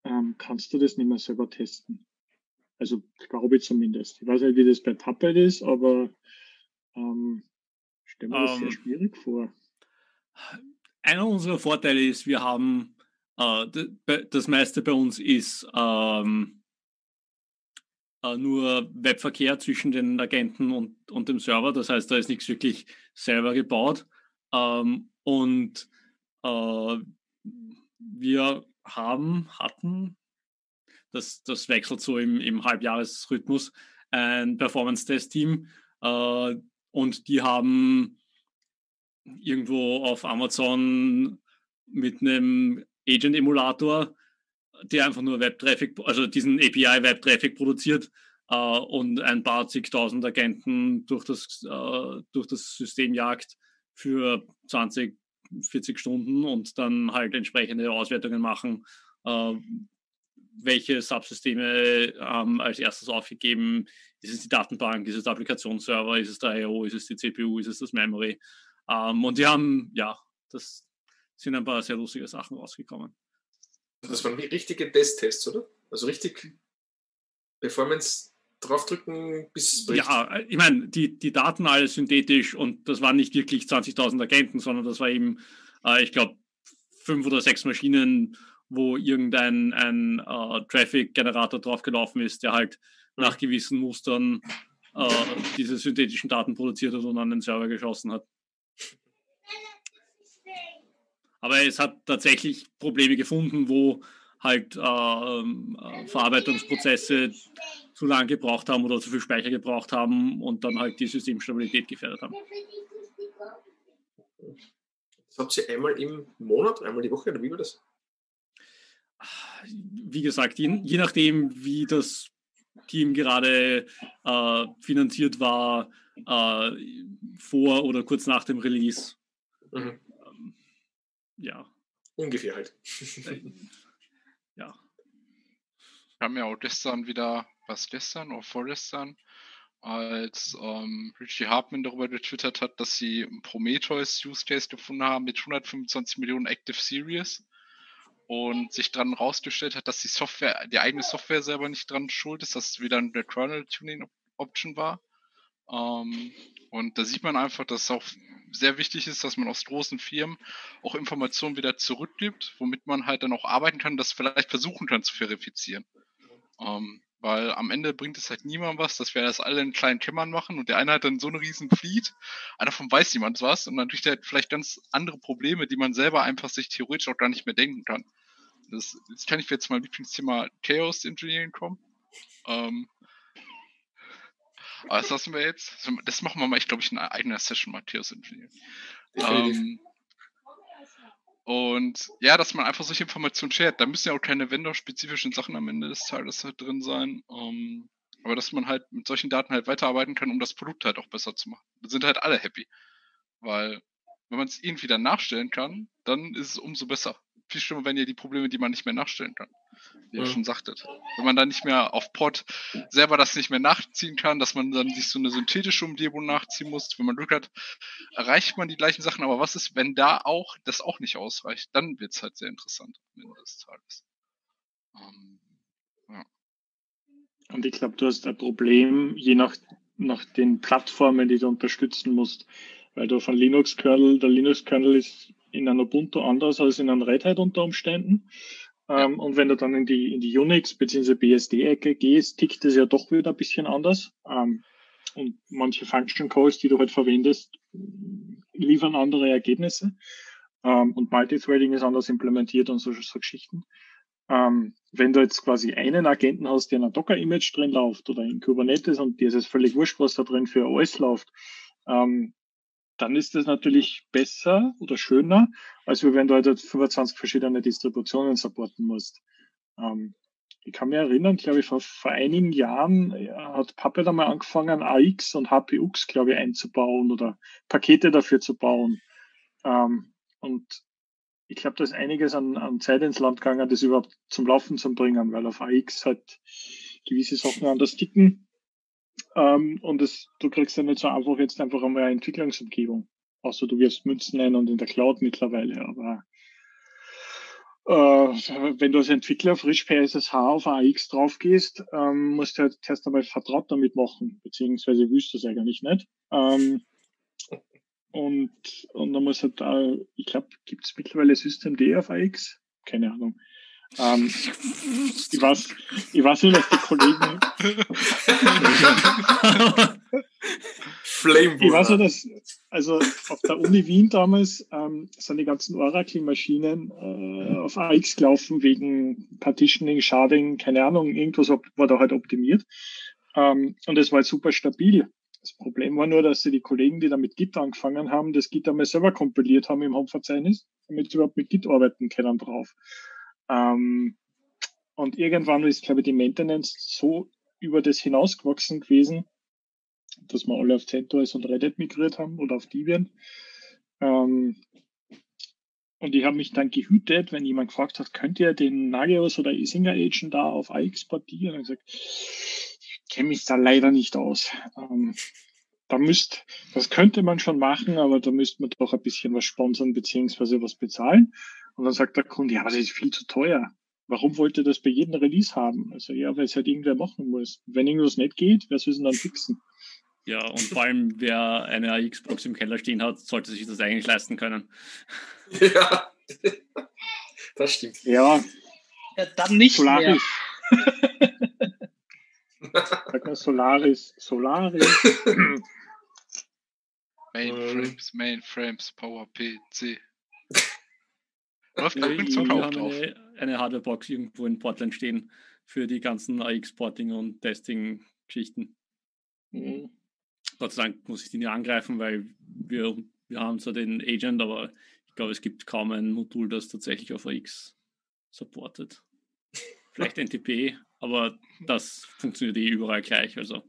ähm, kannst du das nicht mehr selber testen. Also glaube ich zumindest. Ich weiß nicht, wie das bei Puppet ist, aber ähm, stelle mir das sehr ähm, schwierig vor. Einer unserer Vorteile ist, wir haben äh, das meiste bei uns ist ähm, äh, nur Webverkehr zwischen den Agenten und, und dem Server. Das heißt, da ist nichts wirklich selber gebaut. Ähm, und äh, wir haben, hatten das, das wechselt so im, im Halbjahresrhythmus, ein Performance-Test-Team. Äh, und die haben irgendwo auf Amazon mit einem Agent-Emulator, der einfach nur Web-Traffic, also diesen API-Web-Traffic produziert äh, und ein paar zigtausend Agenten durch das, äh, durch das System jagt für 20, 40 Stunden und dann halt entsprechende Auswertungen machen, äh, welche Subsysteme ähm, als erstes aufgegeben? Ist es die Datenbank, ist es der Applikationsserver, ist es der I.O., ist es die CPU, ist es das Memory? Ähm, und die haben, ja, das sind ein paar sehr lustige Sachen rausgekommen. Das waren richtige Testtests, oder? Also richtig Performance draufdrücken, bis es bricht. Ja, ich meine, die, die Daten alle synthetisch und das waren nicht wirklich 20.000 Agenten, sondern das war eben, äh, ich glaube, fünf oder sechs Maschinen wo irgendein ein, äh, Traffic-Generator draufgelaufen ist, der halt mhm. nach gewissen Mustern äh, diese synthetischen Daten produziert hat und an den Server geschossen hat. Aber es hat tatsächlich Probleme gefunden, wo halt äh, äh, Verarbeitungsprozesse zu lange gebraucht haben oder zu viel Speicher gebraucht haben und dann halt die Systemstabilität gefährdet haben. Das habt ihr einmal im Monat, einmal die Woche oder wie war das? Wie gesagt, je, je nachdem, wie das Team gerade äh, finanziert war, äh, vor oder kurz nach dem Release. Mhm. Ähm, ja. Ungefähr halt. ja. Wir haben ja auch gestern wieder, was gestern oder vorgestern, als ähm, Richie Hartman darüber getwittert hat, dass sie Prometheus Use Case gefunden haben mit 125 Millionen Active Series und sich dann rausgestellt hat, dass die Software, die eigene Software selber nicht dran schuld ist, dass es wieder eine Kernel Tuning Option war. Ähm, und da sieht man einfach, dass es auch sehr wichtig ist, dass man aus großen Firmen auch Informationen wieder zurückgibt, womit man halt dann auch arbeiten kann, das vielleicht versuchen kann zu verifizieren. Ähm, weil am Ende bringt es halt niemandem was, dass wir das alle in kleinen Kämmern machen und der eine hat dann so eine riesen Fleet, einer von weiß niemand was und natürlich der hat vielleicht ganz andere Probleme, die man selber einfach sich theoretisch auch gar nicht mehr denken kann. Das, jetzt kann ich jetzt mal Lieblingsthema Chaos Engineering kommen. Ähm, aber das lassen wir jetzt. Das machen wir mal, ich glaube ich, in einer eigenen Session mal Chaos Engineering. Ähm, Und ja, dass man einfach solche Informationen shared. Da müssen ja auch keine vendor-spezifischen Sachen am Ende des Tages halt drin sein. Ähm, aber dass man halt mit solchen Daten halt weiterarbeiten kann, um das Produkt halt auch besser zu machen. Da sind halt alle happy. Weil, wenn man es irgendwie dann nachstellen kann, dann ist es umso besser. Viel schlimmer wären ja die Probleme, die man nicht mehr nachstellen kann. Wie ihr ja. schon sagtet. Wenn man dann nicht mehr auf Pod selber das nicht mehr nachziehen kann, dass man dann sich so eine synthetische Umgebung nachziehen muss. Wenn man Glück hat, erreicht man die gleichen Sachen. Aber was ist, wenn da auch das auch nicht ausreicht? Dann wird es halt sehr interessant am Ende des Tages. Ähm, und ich glaube, du hast ein Problem, je nach, nach den Plattformen, die du unterstützen musst. Weil du von Linux-Kernel, der Linux-Kernel ist in einer Ubuntu anders als in einem Red Hat unter Umständen. Ähm, und wenn du dann in die, in die Unix- bzw. BSD-Ecke gehst, tickt es ja doch wieder ein bisschen anders. Ähm, und manche Function Calls, die du halt verwendest, liefern andere Ergebnisse. Ähm, und Multithreading ist anders implementiert und so, so Geschichten. Ähm, wenn du jetzt quasi einen Agenten hast, der in einem Docker-Image drin läuft oder in Kubernetes und dir ist es völlig wurscht, was da drin für OS läuft, ähm, dann ist das natürlich besser oder schöner, als wenn du halt 25 verschiedene Distributionen supporten musst. Ähm, ich kann mich erinnern, glaube ich, vor, vor einigen Jahren hat Puppet einmal angefangen, AX und HPUX, glaube ich, einzubauen oder Pakete dafür zu bauen. Ähm, und ich glaube, da ist einiges an, an Zeit ins Land gegangen, das überhaupt zum Laufen zu bringen, weil auf AX halt gewisse Sachen anders ticken. Ähm, und das, du kriegst ja nicht so einfach jetzt einfach einmal eine Entwicklungsumgebung. Außer du wirst Münzen ein und in der Cloud mittlerweile. Aber äh, wenn du als Entwickler frisch per SSH auf AX drauf gehst, ähm, musst du halt erst einmal vertraut damit machen, beziehungsweise willst du es eigentlich nicht. Ähm, und, und dann muss halt da, ich glaube, gibt es mittlerweile System D auf AX? Keine Ahnung. Ähm, ich, weiß, ich weiß nur, dass die Kollegen. Flame ich weiß nur, dass, also auf der Uni Wien damals ähm, sind die ganzen Oracle-Maschinen äh, auf AX gelaufen wegen Partitioning, Sharding, keine Ahnung, irgendwas war da halt optimiert. Ähm, und es war halt super stabil. Das Problem war nur, dass sie die Kollegen, die da mit Git angefangen haben, das Git einmal selber kompiliert haben im Hauptverzeichnis, damit sie überhaupt mit Git arbeiten können drauf. Ähm, und irgendwann ist, glaube ich, die Maintenance so über das hinausgewachsen gewesen, dass wir alle auf CentOS und Reddit migriert haben oder auf Debian. Ähm, und ich habe mich dann gehütet, wenn jemand gefragt hat, könnt ihr den Nagios oder Isinger Agent da auf AX portieren? Und ich gesagt, kenne mich da leider nicht aus. Ähm, da müsst, das könnte man schon machen, aber da müsste man doch ein bisschen was sponsern beziehungsweise was bezahlen. Und dann sagt der Kunde, ja, aber das ist viel zu teuer. Warum wollt ihr das bei jedem Release haben? Also ja, weil es halt irgendwer machen muss. Wenn irgendwas nicht geht, wer soll es denn dann fixen? Ja, und vor allem, wer eine AX-Box im Keller stehen hat, sollte sich das eigentlich leisten können. Ja, das stimmt. Ja, ja dann nicht Solaris. mehr. Sag mal Solaris. Solaris. Mainframes, Mainframes, PowerPC. Was ja, ich habe eine, eine Hardwarebox irgendwo in Portland stehen für die ganzen AX-Porting und Testing-Geschichten. Mhm. Gott sei Dank muss ich die nicht angreifen, weil wir, wir haben zwar den Agent, aber ich glaube, es gibt kaum ein Modul, das tatsächlich auf AX supportet. Vielleicht NTP, aber das funktioniert eh überall gleich. Also.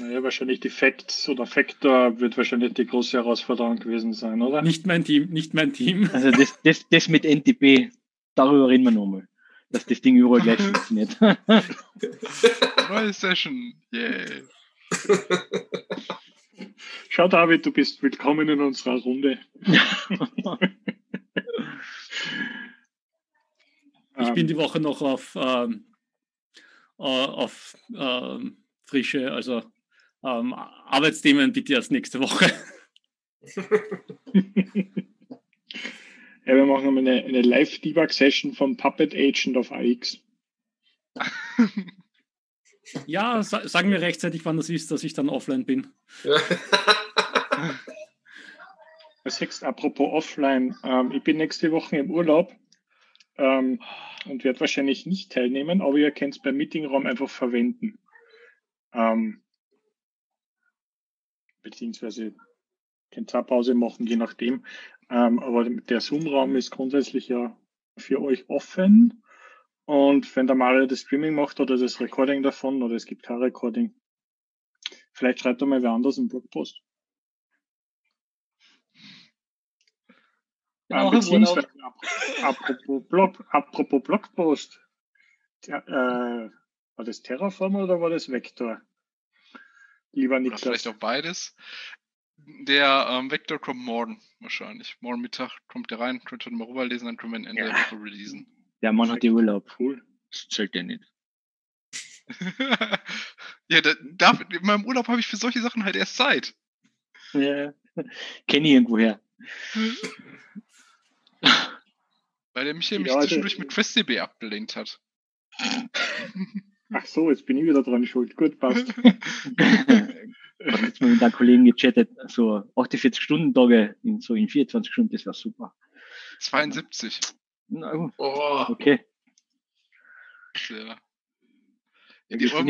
Naja, wahrscheinlich die Facts oder Factor wird wahrscheinlich die große Herausforderung gewesen sein, oder? Nicht mein Team, nicht mein Team. Also das, das, das mit NTP, darüber reden wir nochmal. Dass das Ding überall gleich funktioniert. Neue Session, yeah. Schau, David, du bist willkommen in unserer Runde. Ich bin die Woche noch auf, ähm, äh, auf ähm, frische, also ähm, Arbeitsthemen bitte erst nächste Woche. ja, wir machen eine, eine Live-Debug-Session von Puppet Agent auf AX. ja, sa sagen wir rechtzeitig, wann das ist, dass ich dann offline bin. Was sagst apropos offline? Ähm, ich bin nächste Woche im Urlaub ähm, und werde wahrscheinlich nicht teilnehmen, aber ihr könnt es beim Meetingraum einfach verwenden. Ähm, beziehungsweise Pause machen, je nachdem. Ähm, aber der Zoom-Raum ist grundsätzlich ja für euch offen. Und wenn der Mario das Streaming macht oder das Recording davon oder es gibt kein Recording, vielleicht schreibt er mal wer anders einen Blogpost. Ja, beziehungsweise, apropos, Blog, apropos Blogpost, der, äh, war das Terraform oder war das Vector? Lieber Niklas. Oder vielleicht auch beides. Der ähm, Vector kommt morgen wahrscheinlich. Morgen Mittag kommt der rein, könnt ihr mal rüberlesen, dann können wir ihn Ende ja. der Woche releasen. Der Mann hat die Urlaub. Cool. Das zählt ja nicht. ja, da, da, in meinem Urlaub habe ich für solche Sachen halt erst Zeit. Ja, kenne ich irgendwoher. Weil der Michael mich zwischendurch mit QuestDB abgelenkt hat. Ach so, jetzt bin ich wieder dran schuld. Gut, passt. Ich habe jetzt mal mit einem Kollegen gechattet, so 48-Stunden-Tage in so in 24 Stunden, das wäre super. 72. Na, oh. Okay. Ja. Ja, die Euro,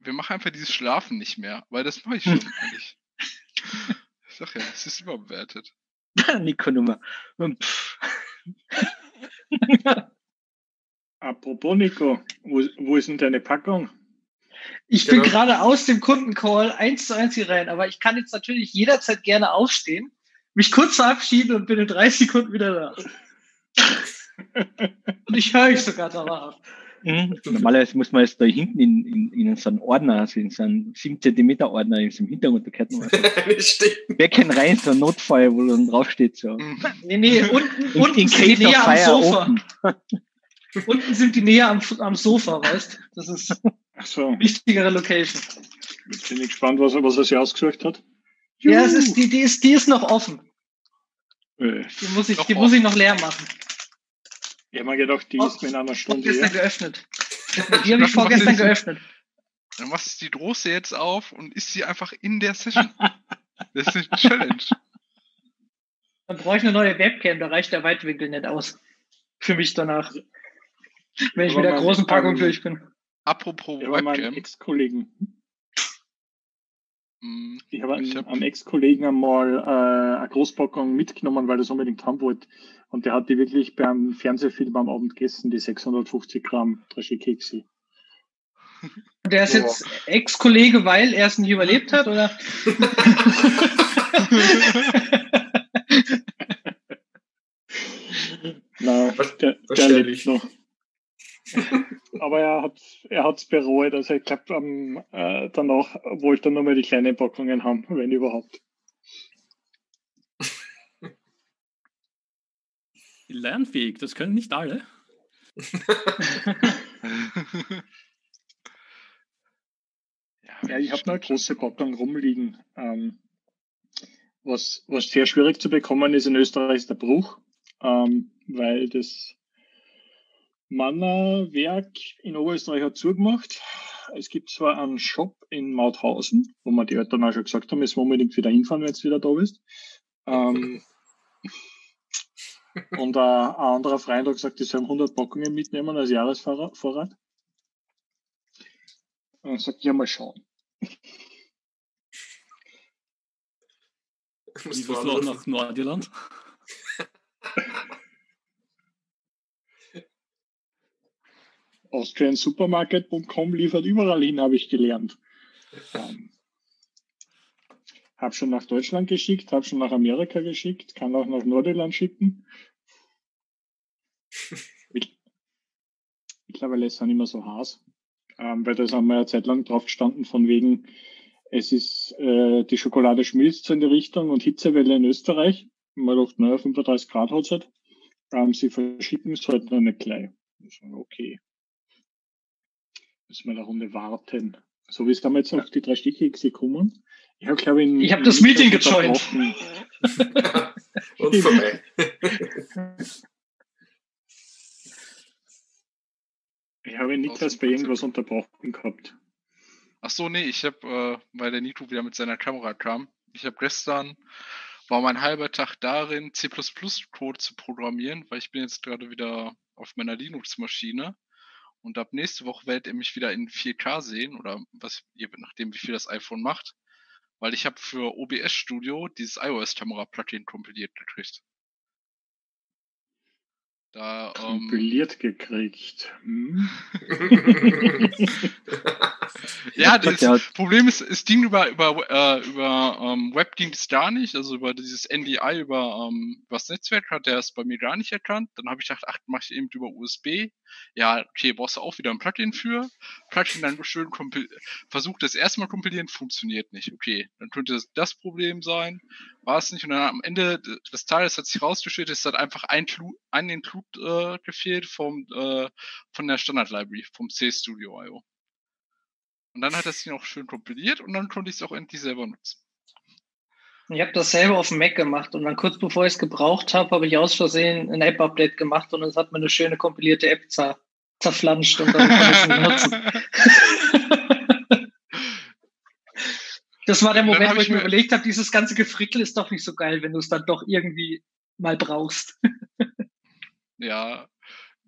wir machen einfach dieses Schlafen nicht mehr, weil das mache ich schon eigentlich. Ich sag ja, es ist überbewertet. Nico-Nummer. Apropos Nico, wo, wo ist denn deine Packung? Ich genau. bin gerade aus dem Kundencall eins zu eins hier rein, aber ich kann jetzt natürlich jederzeit gerne aufstehen, mich kurz verabschieden und bin in drei Sekunden wieder da. und ich höre euch sogar danach. Mhm. Normalerweise muss man jetzt da hinten in, in, in so einen Ordner, also in so einen 7 cm Ordner in einem Hintergrund da kennt man. Wer kennt rein, so ein Notfall, wo dann draufsteht so. Nee, nee, unten, unten in die näher am Sofa. Unten sind die näher am, am Sofa, weißt Das ist Ach so. wichtigere Location. Jetzt bin ich gespannt, was, was er sich ausgesucht hat. Juhu. Ja, es ist, die, die, ist, die ist noch offen. Äh, die muss ich, die muss ich noch leer machen. Ich habe mir gedacht, die ist mir in einer Stunde. Vorgestern geöffnet. Die habe ich vorgestern geöffnet. Dann machst du die Große jetzt auf und isst sie einfach in der Session. Das ist eine Challenge. Dann brauche ich eine neue Webcam, da reicht der Weitwinkel nicht aus. Für mich danach. Wenn ich mit der großen Packung durch bin. Apropos ja, Webcam. Ex-Kollegen. Mm, ich habe einen, hab... Ex-Kollegen einmal äh, eine Großpackung mitgenommen, weil er es unbedingt haben wollte. Und der hat die wirklich beim Fernsehfilm am Abend gegessen, die 650 Gramm Trashy-Kekse. Der ist jetzt Ex-Kollege, weil er es nicht überlebt hat, oder? Na, der, der lebt noch. Aber er hat er hat's bereut. Also ich glaube, ähm, äh, danach wollte er nur mal die kleinen Packungen haben, wenn überhaupt. Lernfähig, das können nicht alle. ja, ich habe eine große Packung rumliegen. Ähm, was, was sehr schwierig zu bekommen ist in Österreich ist der Bruch, ähm, weil das Mannerwerk in Oberösterreich hat zugemacht. Es gibt zwar einen Shop in Mauthausen, wo wir die Eltern auch schon gesagt haben, müssen wir unbedingt wieder hinfahren, wenn es wieder da bist. Ähm, und äh, ein anderer Freund hat gesagt, die sollen 100 Packungen mitnehmen als Jahresvorrat. Und dann sagt, ja, mal schauen. Wie du nach Nordirland? AustrianSupermarket.com liefert überall hin, habe ich gelernt. Ähm, habe schon nach Deutschland geschickt, habe schon nach Amerika geschickt, kann auch nach Nordirland schicken. Mittlerweile nicht mehr so heiß, ähm, weil da haben wir ja Zeit lang drauf gestanden, von wegen, es ist, äh, die Schokolade schmilzt so in die Richtung und Hitzewelle in Österreich. Man dachte, naja, 35 Grad hat es halt. Ähm, sie verschicken es halt noch nicht gleich. Okay. Müssen wir eine Runde warten. So wie es damals auf die drei Stücke kommen. Ich habe, glaube ich, ich habe das Meeting gejoint. Und vorbei. ich habe Niklas bei irgendwas unterbrochen gehabt. Ach so, nee, ich habe, äh, weil der Nito wieder mit seiner Kamera kam, ich habe gestern, war mein halber Tag darin, C++-Code zu programmieren, weil ich bin jetzt gerade wieder auf meiner Linux-Maschine und ab nächste Woche werdet ihr mich wieder in 4K sehen oder was, je nachdem, wie viel das iPhone macht. weil ich habe für OBS Studio dieses iOS-Kamera-Plugin kompiliert gekriegt. Da, ähm, Kompiliert ähm, gekriegt. Hm? ja, das Problem ist, es ging über, über, äh, über ähm, Web ging es gar nicht, also über dieses NDI, über, ähm, das Netzwerk hat er es bei mir gar nicht erkannt. Dann habe ich gedacht, ach, mache ich eben über USB. Ja, okay, brauchst du auch wieder ein Plugin für. Plugin dann schön versucht das erstmal kompilieren, funktioniert nicht. Okay, dann könnte das das Problem sein, war es nicht. Und dann am Ende des Tages hat sich rausgestellt, es hat einfach ein, Clu ein Include äh, gefehlt vom, äh, von der Standard Library, vom C Studio IO. Und dann hat er es noch schön kompiliert und dann konnte ich es auch endlich selber nutzen. Ich habe das selber auf dem Mac gemacht und dann kurz bevor ich es gebraucht habe, habe ich aus Versehen ein App-Update gemacht und es hat mir eine schöne kompilierte App zer zerflanscht und dann konnte ich es nicht nutzen. das war der Moment, wo ich mir überlegt habe, dieses ganze Gefrickel ist doch nicht so geil, wenn du es dann doch irgendwie mal brauchst. ja,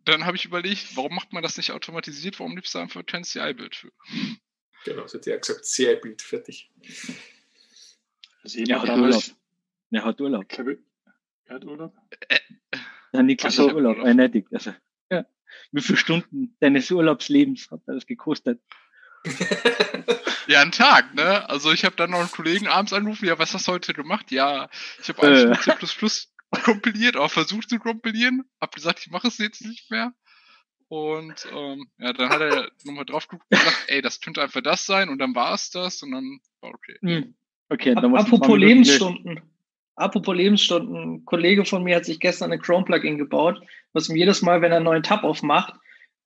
dann habe ich überlegt, warum macht man das nicht automatisiert? Warum nimmst du einfach kein CI-Bild für? Genau, so hat ja gesagt, CI-Bild, fertig. Also er, hat Urlaub. er hat Urlaub. Er hat Urlaub? Äh, ja, Niklas hat Urlaub, Urlaub. eindeutig. Also, ja. Wie viele Stunden deines Urlaubslebens hat das gekostet? ja, einen Tag, ne? Also ich habe dann noch einen Kollegen abends angerufen, ja, was hast du heute gemacht? Ja, ich habe äh. C++ kompiliert, auch versucht zu kompilieren, hab gesagt, ich mache es jetzt nicht mehr. Und ähm, ja, dann hat er nochmal drauf geguckt und gesagt, ey, das könnte einfach das sein und dann war es das und dann war okay. Hm. Okay, dann muss Apropos Lebensstunden. Apropos Lebensstunden, ein Kollege von mir hat sich gestern eine Chrome-Plugin gebaut, was ihm jedes Mal, wenn er einen neuen Tab aufmacht,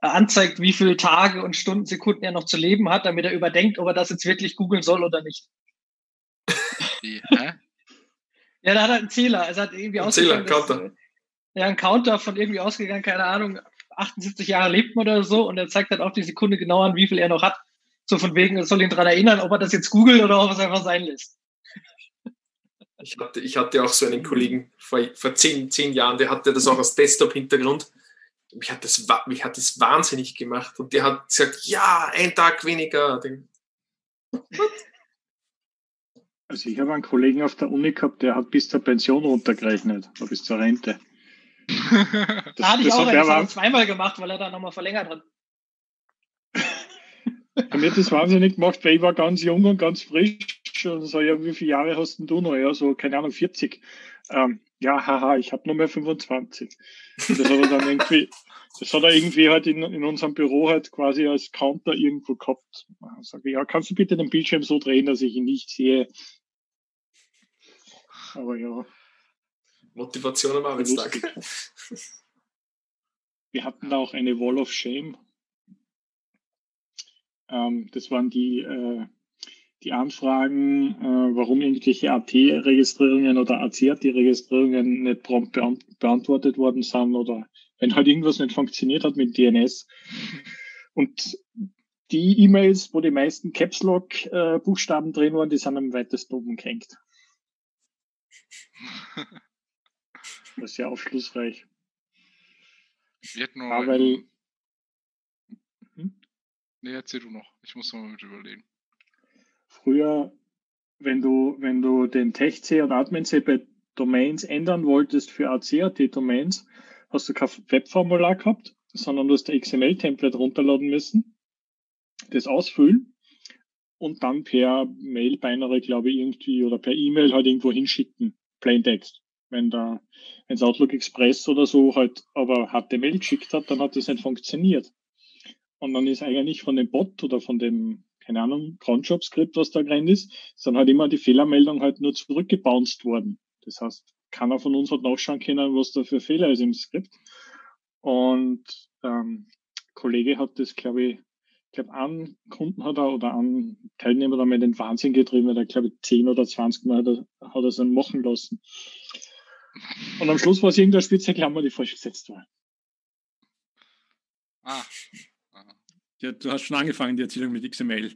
äh, anzeigt, wie viele Tage und Stunden, Sekunden er noch zu leben hat, damit er überdenkt, ob er das jetzt wirklich googeln soll oder nicht. Wie, hä? Ja, da hat er einen Zähler. Also hat irgendwie ein Zähler, Counter. Ja, ein Counter von irgendwie ausgegangen, keine Ahnung, 78 Jahre lebt man oder so und er zeigt halt auch die Sekunde genau an, wie viel er noch hat. So von wegen, es soll ihn daran erinnern, ob er das jetzt googelt oder ob er es einfach sein lässt. Ich hatte, ich hatte auch so einen Kollegen vor, vor zehn, zehn Jahren, der hatte das auch als Desktop-Hintergrund. Mich hat, das, mich hat das wahnsinnig gemacht. Und der hat gesagt, ja, ein Tag weniger. Also ich habe einen Kollegen auf der Uni gehabt, der hat bis zur Pension runtergerechnet, bis zur Rente. Das, da hatte ich auch einen, zweimal gemacht, weil er da nochmal verlängert hat. Mir hat das wahnsinnig gemacht, weil ich war ganz jung und ganz frisch und so, ja, wie viele Jahre hast denn du noch? Ja, so, keine Ahnung, 40. Ähm, ja, haha, ich habe nur mehr 25. Und das hat er dann irgendwie, das hat er irgendwie halt in, in unserem Büro halt quasi als Counter irgendwo gehabt. Ich sage, ja, kannst du bitte den Bildschirm so drehen, dass ich ihn nicht sehe? Aber ja. Motivation am Arbeitstag. Wir hatten da auch eine Wall of Shame. Ähm, das waren die, äh, die Anfragen, äh, warum irgendwelche AT-Registrierungen oder ACAT-Registrierungen nicht prompt beant beantwortet worden sind oder wenn halt irgendwas nicht funktioniert hat mit DNS. Und die E-Mails, wo die meisten Caps Lock äh, Buchstaben drin waren, die sind am weitesten oben gehängt. Das ist ja aufschlussreich. Wird nur ja, weil. Hm? Nee, erzähl du noch. Ich muss mal mit überlegen. Früher, wenn du, wenn du den TechC und AdminC bei Domains ändern wolltest für ACAT-Domains, hast du kein Webformular gehabt, sondern du hast ein XML-Template runterladen müssen, das ausfüllen und dann per Mail-Binary, glaube ich, irgendwie oder per E-Mail halt irgendwo hinschicken. Plaintext. Wenn da, wenn Outlook Express oder so halt aber HTML geschickt hat, dann hat das nicht funktioniert. Und dann ist eigentlich von dem Bot oder von dem, keine Ahnung, Cronjob-Skript, was da drin ist, dann halt immer die Fehlermeldung halt nur zurückgebounced worden. Das heißt, keiner von uns hat nachschauen können, was da für Fehler ist im Skript. Und ähm, Kollege hat das, glaube ich, ich glaube, einen Kunden hat er oder einen Teilnehmer damit den Wahnsinn getrieben, weil er, glaube ich, 10 oder 20 Mal hat er es dann machen lassen. Und am Schluss war es irgendeine spitze Klammer, die falsch gesetzt war. Ah. Ja, du hast schon angefangen, die Erzählung mit XML.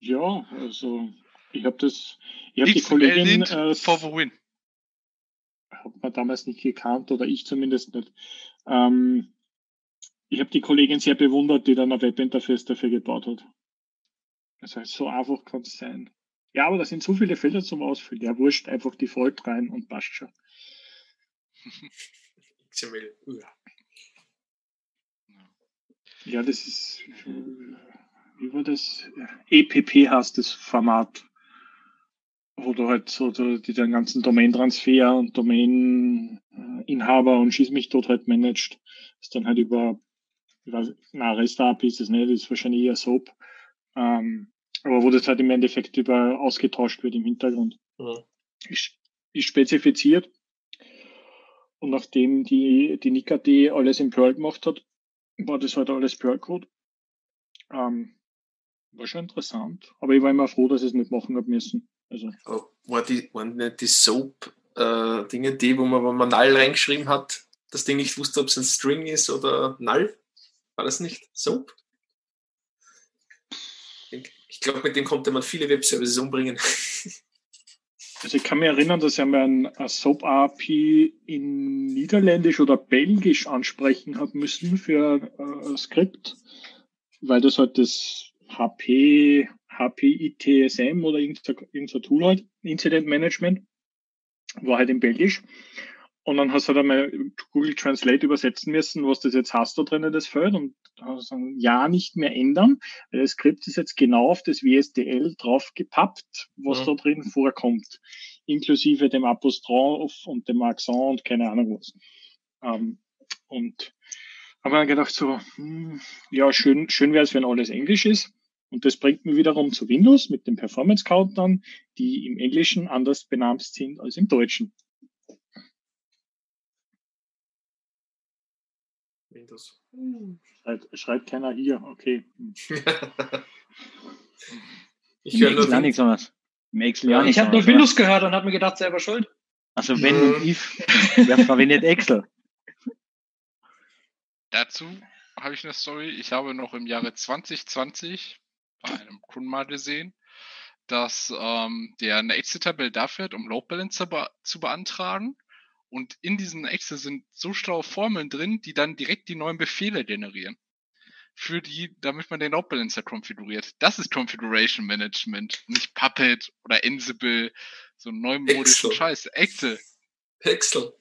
Ja, also ich habe das, ich habe die Kollegin äh, for the win. Hat man damals nicht gekannt oder ich zumindest nicht. Ähm, ich habe die Kollegin sehr bewundert, die dann ein Webinterface dafür gebaut hat. Das heißt, so einfach kann es sein. Ja, aber da sind so viele Felder zum Ausfüllen. Ja, wurscht, einfach die Default rein und passt schon. XML. Ja. ja, das ist, wie war das? EPP heißt das Format, wo du halt so die, den ganzen Domain-Transfer und Domain-Inhaber und Schieß mich dort halt managt. Das ist dann halt über, über na, REST API ist das nicht, das ist wahrscheinlich eher SOAP. Ähm, aber wo das halt im Endeffekt über ausgetauscht wird im Hintergrund. Mhm. Ist, ist spezifiziert. Und nachdem die, die NICAD alles in Perl gemacht hat, war das halt alles Perl-Code. Ähm, war schon interessant. Aber ich war immer froh, dass ich es nicht machen habe müssen. Also. War die, waren nicht die Soap-Dinge äh, die, wo man, wo man Null reingeschrieben hat, das Ding nicht wusste, ob es ein String ist oder Null? War das nicht Soap? Ich glaube, mit dem konnte man viele Webservices umbringen. Also ich kann mich erinnern, dass ein, ein SOAP-API in Niederländisch oder Belgisch ansprechen habe müssen für äh, ein Skript, weil das halt das HP, HP ITSM oder irgendein, irgendein Tool halt, Incident Management, war halt in Belgisch. Und dann hast du halt einmal Google Translate übersetzen müssen, was das jetzt hast da drinnen, das Feld. Und sagen, ja, nicht mehr ändern, weil das Skript ist jetzt genau auf das WSDL drauf gepappt, was mhm. da drin vorkommt. Inklusive dem Apostroph und dem Accent und keine Ahnung was. Ähm, und habe dann gedacht so, hm, ja, schön, schön wäre es, wenn alles Englisch ist. Und das bringt mich wiederum zu Windows mit dem Performance Countdown, die im Englischen anders benannt sind als im Deutschen. Windows. Schreibt, schreibt keiner hier, okay. ich höre nur nichts anderes. Ja, ich habe nur Windows gehört und habe mir gedacht, selber schuld. Also wenn und mhm. if, wer verwendet Excel? Dazu habe ich eine Story. Ich habe noch im Jahre 2020 bei einem Kunden mal gesehen, dass ähm, der eine Excel-Tabelle dafür hat, um Load Balancer be zu beantragen. Und in diesen Excel sind so schlaue Formeln drin, die dann direkt die neuen Befehle generieren. Für die, damit man den Load Balancer konfiguriert. Das ist Configuration Management, nicht Puppet oder Ansible, so neumodischen Scheiß. Excel. Excel.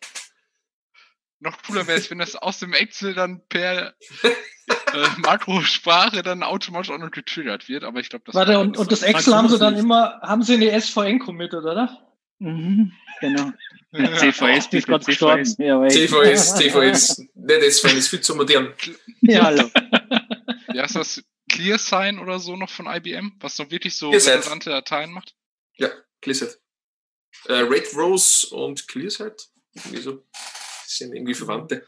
Noch cooler wäre es, wenn das aus dem Excel dann per äh, Makrosprache dann automatisch auch noch getriggert wird, aber ich glaube, das Warte, und, und das Excel haben sie dann immer, haben sie eine SVN committed, oder? Mhm, genau. CVS, die ist gerade gestorben. CVS, CVS, nicht SVN, ist viel zu modern. Ja, hallo. Ja, ist das ClearSign oder so noch von IBM, was noch wirklich so relevante Dateien macht? Ja, ClearSight. Äh, Red Rose und ClearSight, wieso? sind irgendwie Verwandte.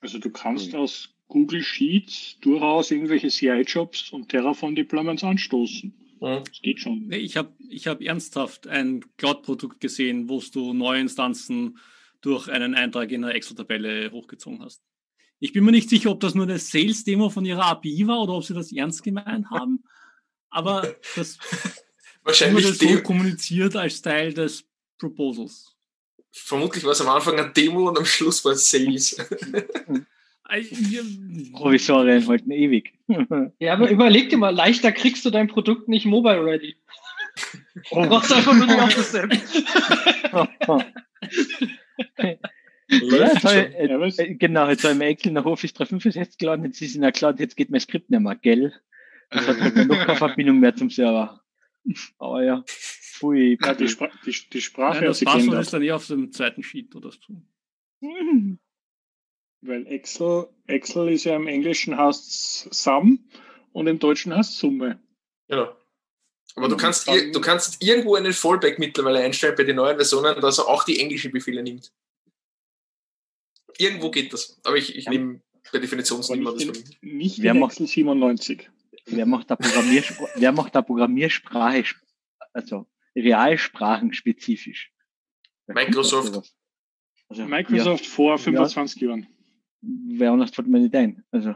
Also du kannst aus Google Sheets durchaus irgendwelche CI-Jobs und Terraform-Deployments anstoßen. Das geht schon. Nee, ich habe ich hab ernsthaft ein Cloud-Produkt gesehen, wo du neue Instanzen durch einen Eintrag in einer Excel-Tabelle hochgezogen hast. Ich bin mir nicht sicher, ob das nur eine Sales-Demo von ihrer API war oder ob sie das ernst gemeint haben. Aber das Wahrscheinlich wurde so kommuniziert als Teil des Proposals. Vermutlich war es am Anfang eine Demo und am Schluss war es Sales. Provisorien halten ewig. ja, aber überleg dir mal, leichter kriegst du dein Produkt nicht mobile ready. Oh. Du brauchst einfach nur die Office-App. ja, toll, äh, genau, jetzt habe ich mir Excel nach Office 365 jetzt geladen, jetzt ist in der Cloud, jetzt geht mein Skript nicht mehr, gell? Das hat halt noch keine Verbindung mehr zum Server. Aber ja, pui. Ja, die, Spra die, die Sprache ja, das Passwort ist dann eher auf dem zweiten Sheet oder so. Mhm. Weil Excel, Excel ist ja im Englischen heißt Sum und im Deutschen heißt Summe. Genau. Aber du kannst, du kannst irgendwo einen Fallback mittlerweile einstellen bei den neuen Versionen, dass er auch die englischen Befehle nimmt. Irgendwo geht das. Aber ich, ich ja. nehme per Definition immer das. Nicht wer macht Excel 97. Wer macht da, Programmierspr wer macht da Programmiersprache, also Realsprachen spezifisch? Microsoft. Also, Microsoft ja, vor 25 ja, Jahren wer anders fällt mir nicht ein. Also.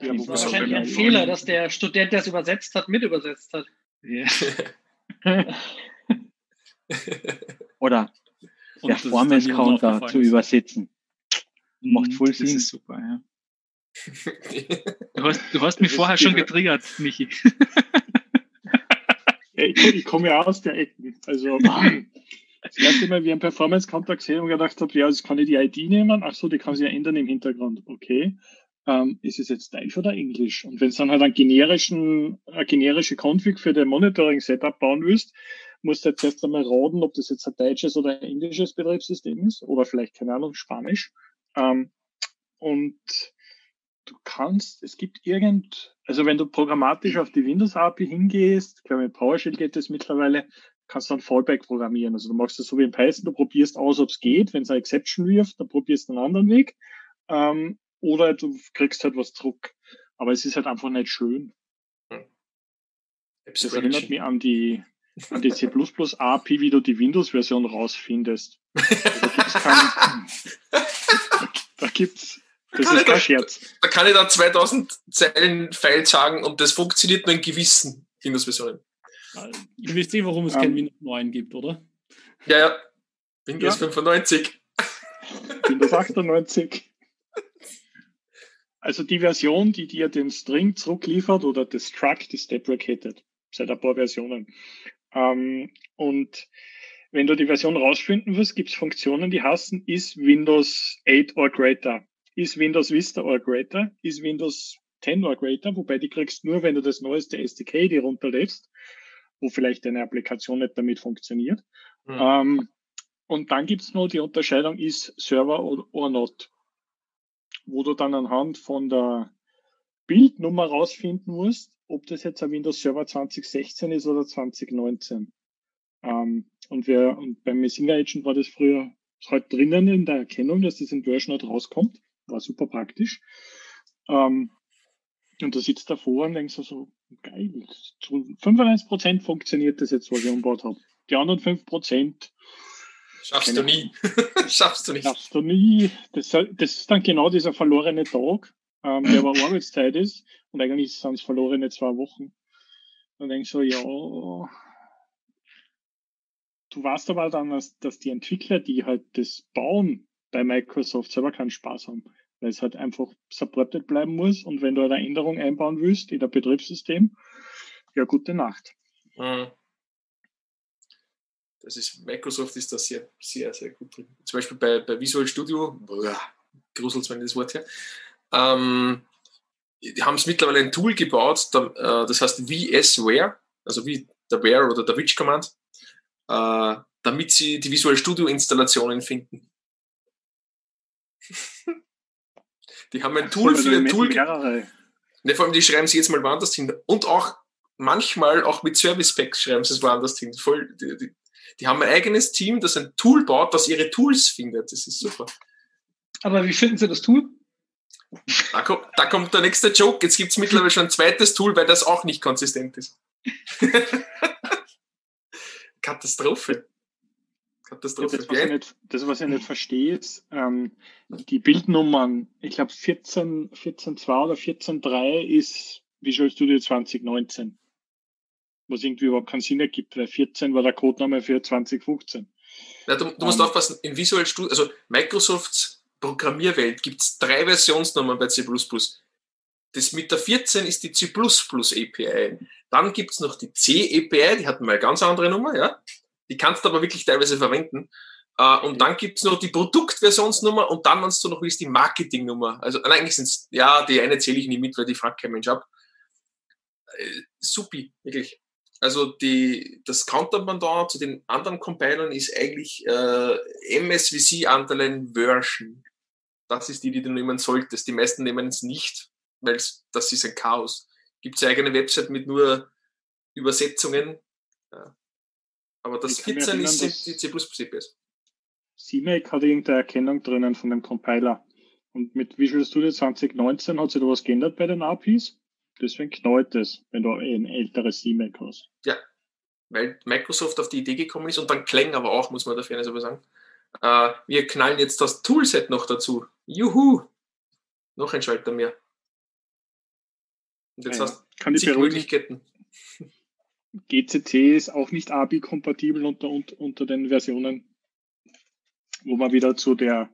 Ja, das war wahrscheinlich ein Fehler, dass der Student, der es übersetzt hat, mit übersetzt hat. Yeah. Oder Performance-Counter zu übersetzen. Macht mhm, voll Sinn. Das ist super, ja. Du hast, du hast mich vorher schon getriggert, Michi. ich, ich komme ja aus der Ecke. Also das erste Mal, wie ein Performance-Counter gesehen und gedacht habe, ja, das kann ich die ID nehmen. Ach so, die kann sich ja ändern im Hintergrund. Okay. Ähm, ist es jetzt Deutsch oder Englisch? Und wenn du dann halt einen generischen, eine generische Config für den Monitoring-Setup bauen willst, musst du jetzt erst einmal raten, ob das jetzt ein deutsches oder ein englisches Betriebssystem ist oder vielleicht, keine Ahnung, Spanisch. Ähm, und du kannst, es gibt irgend, also wenn du programmatisch auf die Windows API hingehst, ich glaube mit PowerShell geht das mittlerweile, kannst du dann Fallback programmieren. Also du machst das so wie in Python, du probierst aus, ob es geht. Wenn es eine Exception wirft, dann probierst du einen anderen Weg. Ähm, oder du kriegst halt was zurück. Aber es ist halt einfach nicht schön. Hm. Das erinnert mich an die, an die C++ API, wie du die Windows-Version rausfindest. da gibt's da das ist kein Scherz. Da kann ich da 2000 Zeilen File sagen und das funktioniert nur in gewissen Windows-Versionen. Ihr wisst eh, warum es um, kein Windows 9 gibt, oder? Ja, ja. Windows ja. 95. Windows 98. Also die Version, die dir den String zurückliefert oder das Struct ist deprecated. Seit ein paar Versionen. Ähm, und wenn du die Version rausfinden willst, gibt es Funktionen, die heißen is Windows 8 or greater, is Windows Vista or greater, is Windows 10 or greater, wobei die kriegst nur, wenn du das neueste SDK dir runterlädst wo vielleicht eine Applikation nicht damit funktioniert. Mhm. Ähm, und dann gibt es noch die Unterscheidung ist Server or, or not, wo du dann anhand von der Bildnummer rausfinden musst, ob das jetzt ein Windows Server 2016 ist oder 2019. Ähm, und, wer, und beim Messenger Agent war das früher halt drinnen in der Erkennung, dass das in Version rauskommt. War super praktisch. Ähm, und du sitzt davor und denkst so, geil, zu 95% funktioniert das jetzt, was ich umgebaut habe. Die anderen 5% Schaffst du nie. Schaffst du nicht. Schaffst du nie. Das, das ist dann genau dieser verlorene Tag, ähm, der aber Arbeitszeit ist. Und eigentlich sind es verlorene zwei Wochen. Dann denkst du, ja, du weißt aber dann, dass, dass die Entwickler, die halt das bauen bei Microsoft, selber keinen Spaß haben weil es halt einfach supported bleiben muss. Und wenn du eine Änderung einbauen willst in das Betriebssystem, ja, gute Nacht. Mhm. Das ist, Microsoft ist da sehr, sehr, sehr gut drin. Zum Beispiel bei, bei Visual Studio, gruselt mir das Wort her, ähm, die haben es mittlerweile ein Tool gebaut, äh, das heißt VSWare, also wie der Ware oder der Witch Command, äh, damit sie die Visual Studio Installationen finden. Die haben ein Tool für ein Tool. Ne, vor allem, die schreiben sie jetzt mal woanders hin. Und auch manchmal auch mit Service Packs schreiben sie es woanders hin. Voll, die, die, die, haben ein eigenes Team, das ein Tool baut, das ihre Tools findet. Das ist super. Aber wie finden Sie das Tool? Da kommt, da kommt der nächste Joke. Jetzt gibt es mittlerweile schon ein zweites Tool, weil das auch nicht konsistent ist. Katastrophe. Katastrophe. Das, was ich nicht, das, was ich nicht verstehe, ist, ähm, die Bildnummern, ich glaube 14, 14.2 oder 14.3 ist Visual Studio 2019. Was irgendwie überhaupt keinen Sinn ergibt, weil 14 war der Codename für 2015. Ja, du, du musst ähm. aufpassen, in Visual Studio, also Microsofts Programmierwelt gibt es drei Versionsnummern bei C++. Das mit der 14 ist die C++ API. Dann gibt es noch die C API, die hat mal eine ganz andere Nummer, ja. Die kannst du aber wirklich teilweise verwenden. Uh, und dann gibt es noch die Produktversionsnummer und dann nennst du noch, ist die Marketingnummer. Also eigentlich sind es, ja, die eine zähle ich nicht mit, weil die fragt kein Mensch ab. Äh, supi, wirklich. Also die, das Counterpendant zu den anderen Compilern ist eigentlich äh, MSVC Underline Version. Das ist die, die du nehmen solltest. Die meisten nehmen es nicht, weil das ist ein Chaos. Gibt es eine eigene Website mit nur Übersetzungen. Ja. Aber das 14 ist die C++ CPS. CMake hat irgendeine Erkennung drinnen von dem Compiler. Und mit Visual Studio 2019 hat sich da was geändert bei den APIs. Deswegen knallt es, wenn du ein älteres CMake hast. Ja, weil Microsoft auf die Idee gekommen ist und dann Klang aber auch, muss man dafür nicht aber sagen. Äh, wir knallen jetzt das Toolset noch dazu. Juhu! Noch ein Schalter mehr. Und jetzt ja, hast du Möglichkeiten. GCC ist auch nicht ABI-kompatibel unter, unter den Versionen, wo man wieder zu der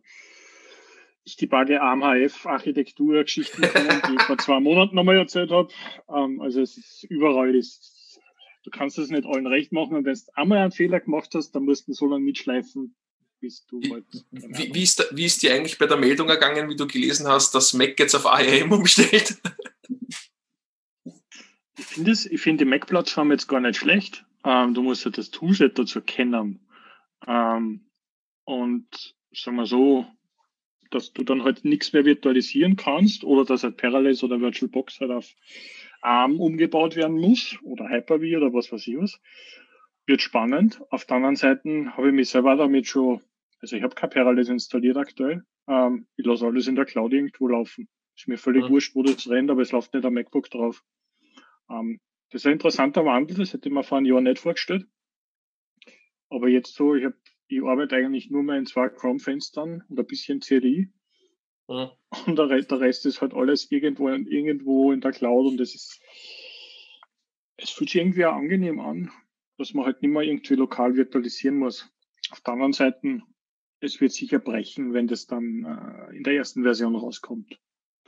ich die Bagge AMHF-Architektur-Geschichten kommen, die ich vor zwei Monaten nochmal erzählt habe. Ähm, also es ist überall ist, du kannst es nicht allen recht machen und wenn du einmal einen Fehler gemacht hast, dann musst du so lange mitschleifen, bis du halt. Wie, wie, ist wie ist dir eigentlich bei der Meldung ergangen, wie du gelesen hast, dass Mac jetzt auf ARM umstellt? Ich finde find die Mac-Plattform jetzt gar nicht schlecht. Ähm, du musst ja das Toolset dazu kennen. Ähm, und sagen wir so, dass du dann halt nichts mehr virtualisieren kannst oder dass halt Parallels oder VirtualBox halt auf ARM umgebaut werden muss oder Hyper-V oder was weiß ich was. Wird spannend. Auf der anderen Seite habe ich mich selber damit schon, also ich habe kein Parallels installiert aktuell. Ähm, ich lasse alles in der Cloud irgendwo laufen. Ist mir völlig mhm. wurscht, wo das rennt, aber es läuft nicht am MacBook drauf. Ähm, das ist ein interessanter Wandel, das hätte ich mir vor einem Jahr nicht vorgestellt. Aber jetzt so, ich habe ich arbeite eigentlich nur mehr in zwei Chrome-Fenstern und ein bisschen CDI. Mhm. Und der Rest, der Rest ist halt alles irgendwo, irgendwo in der Cloud und es ist, es fühlt sich irgendwie auch angenehm an, dass man halt nicht mehr irgendwie lokal virtualisieren muss. Auf der anderen Seite, es wird sicher brechen, wenn das dann äh, in der ersten Version rauskommt.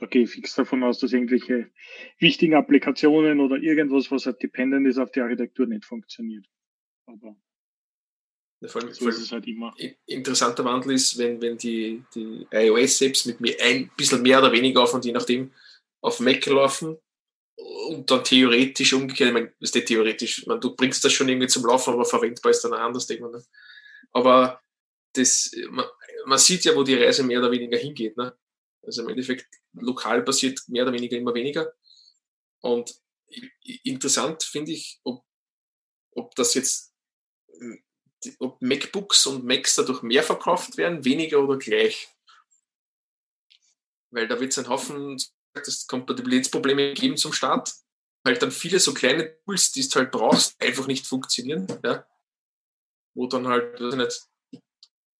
Da gehe ich fix davon aus, dass irgendwelche wichtigen Applikationen oder irgendwas, was halt dependent ist auf die Architektur, nicht funktioniert. Aber vor allem, so ist es halt immer. Interessanter Wandel ist, wenn, wenn die, die iOS-Apps mit mir ein bisschen mehr oder weniger auf und je nachdem auf Mac laufen und dann theoretisch umgekehrt, ich meine, ist nicht theoretisch, man, du bringst das schon irgendwie zum Laufen, aber verwendbar ist dann anders, denkt man. Ne? Aber das, man, man, sieht ja, wo die Reise mehr oder weniger hingeht. Ne? Also im Endeffekt, lokal passiert mehr oder weniger immer weniger. Und interessant finde ich, ob, ob das jetzt ob MacBooks und Macs dadurch mehr verkauft werden, weniger oder gleich. Weil da wird es einen Haufen das Kompatibilitätsprobleme geben zum Start. Halt dann viele so kleine Tools, die du halt brauchst, einfach nicht funktionieren. Ja? Wo dann halt,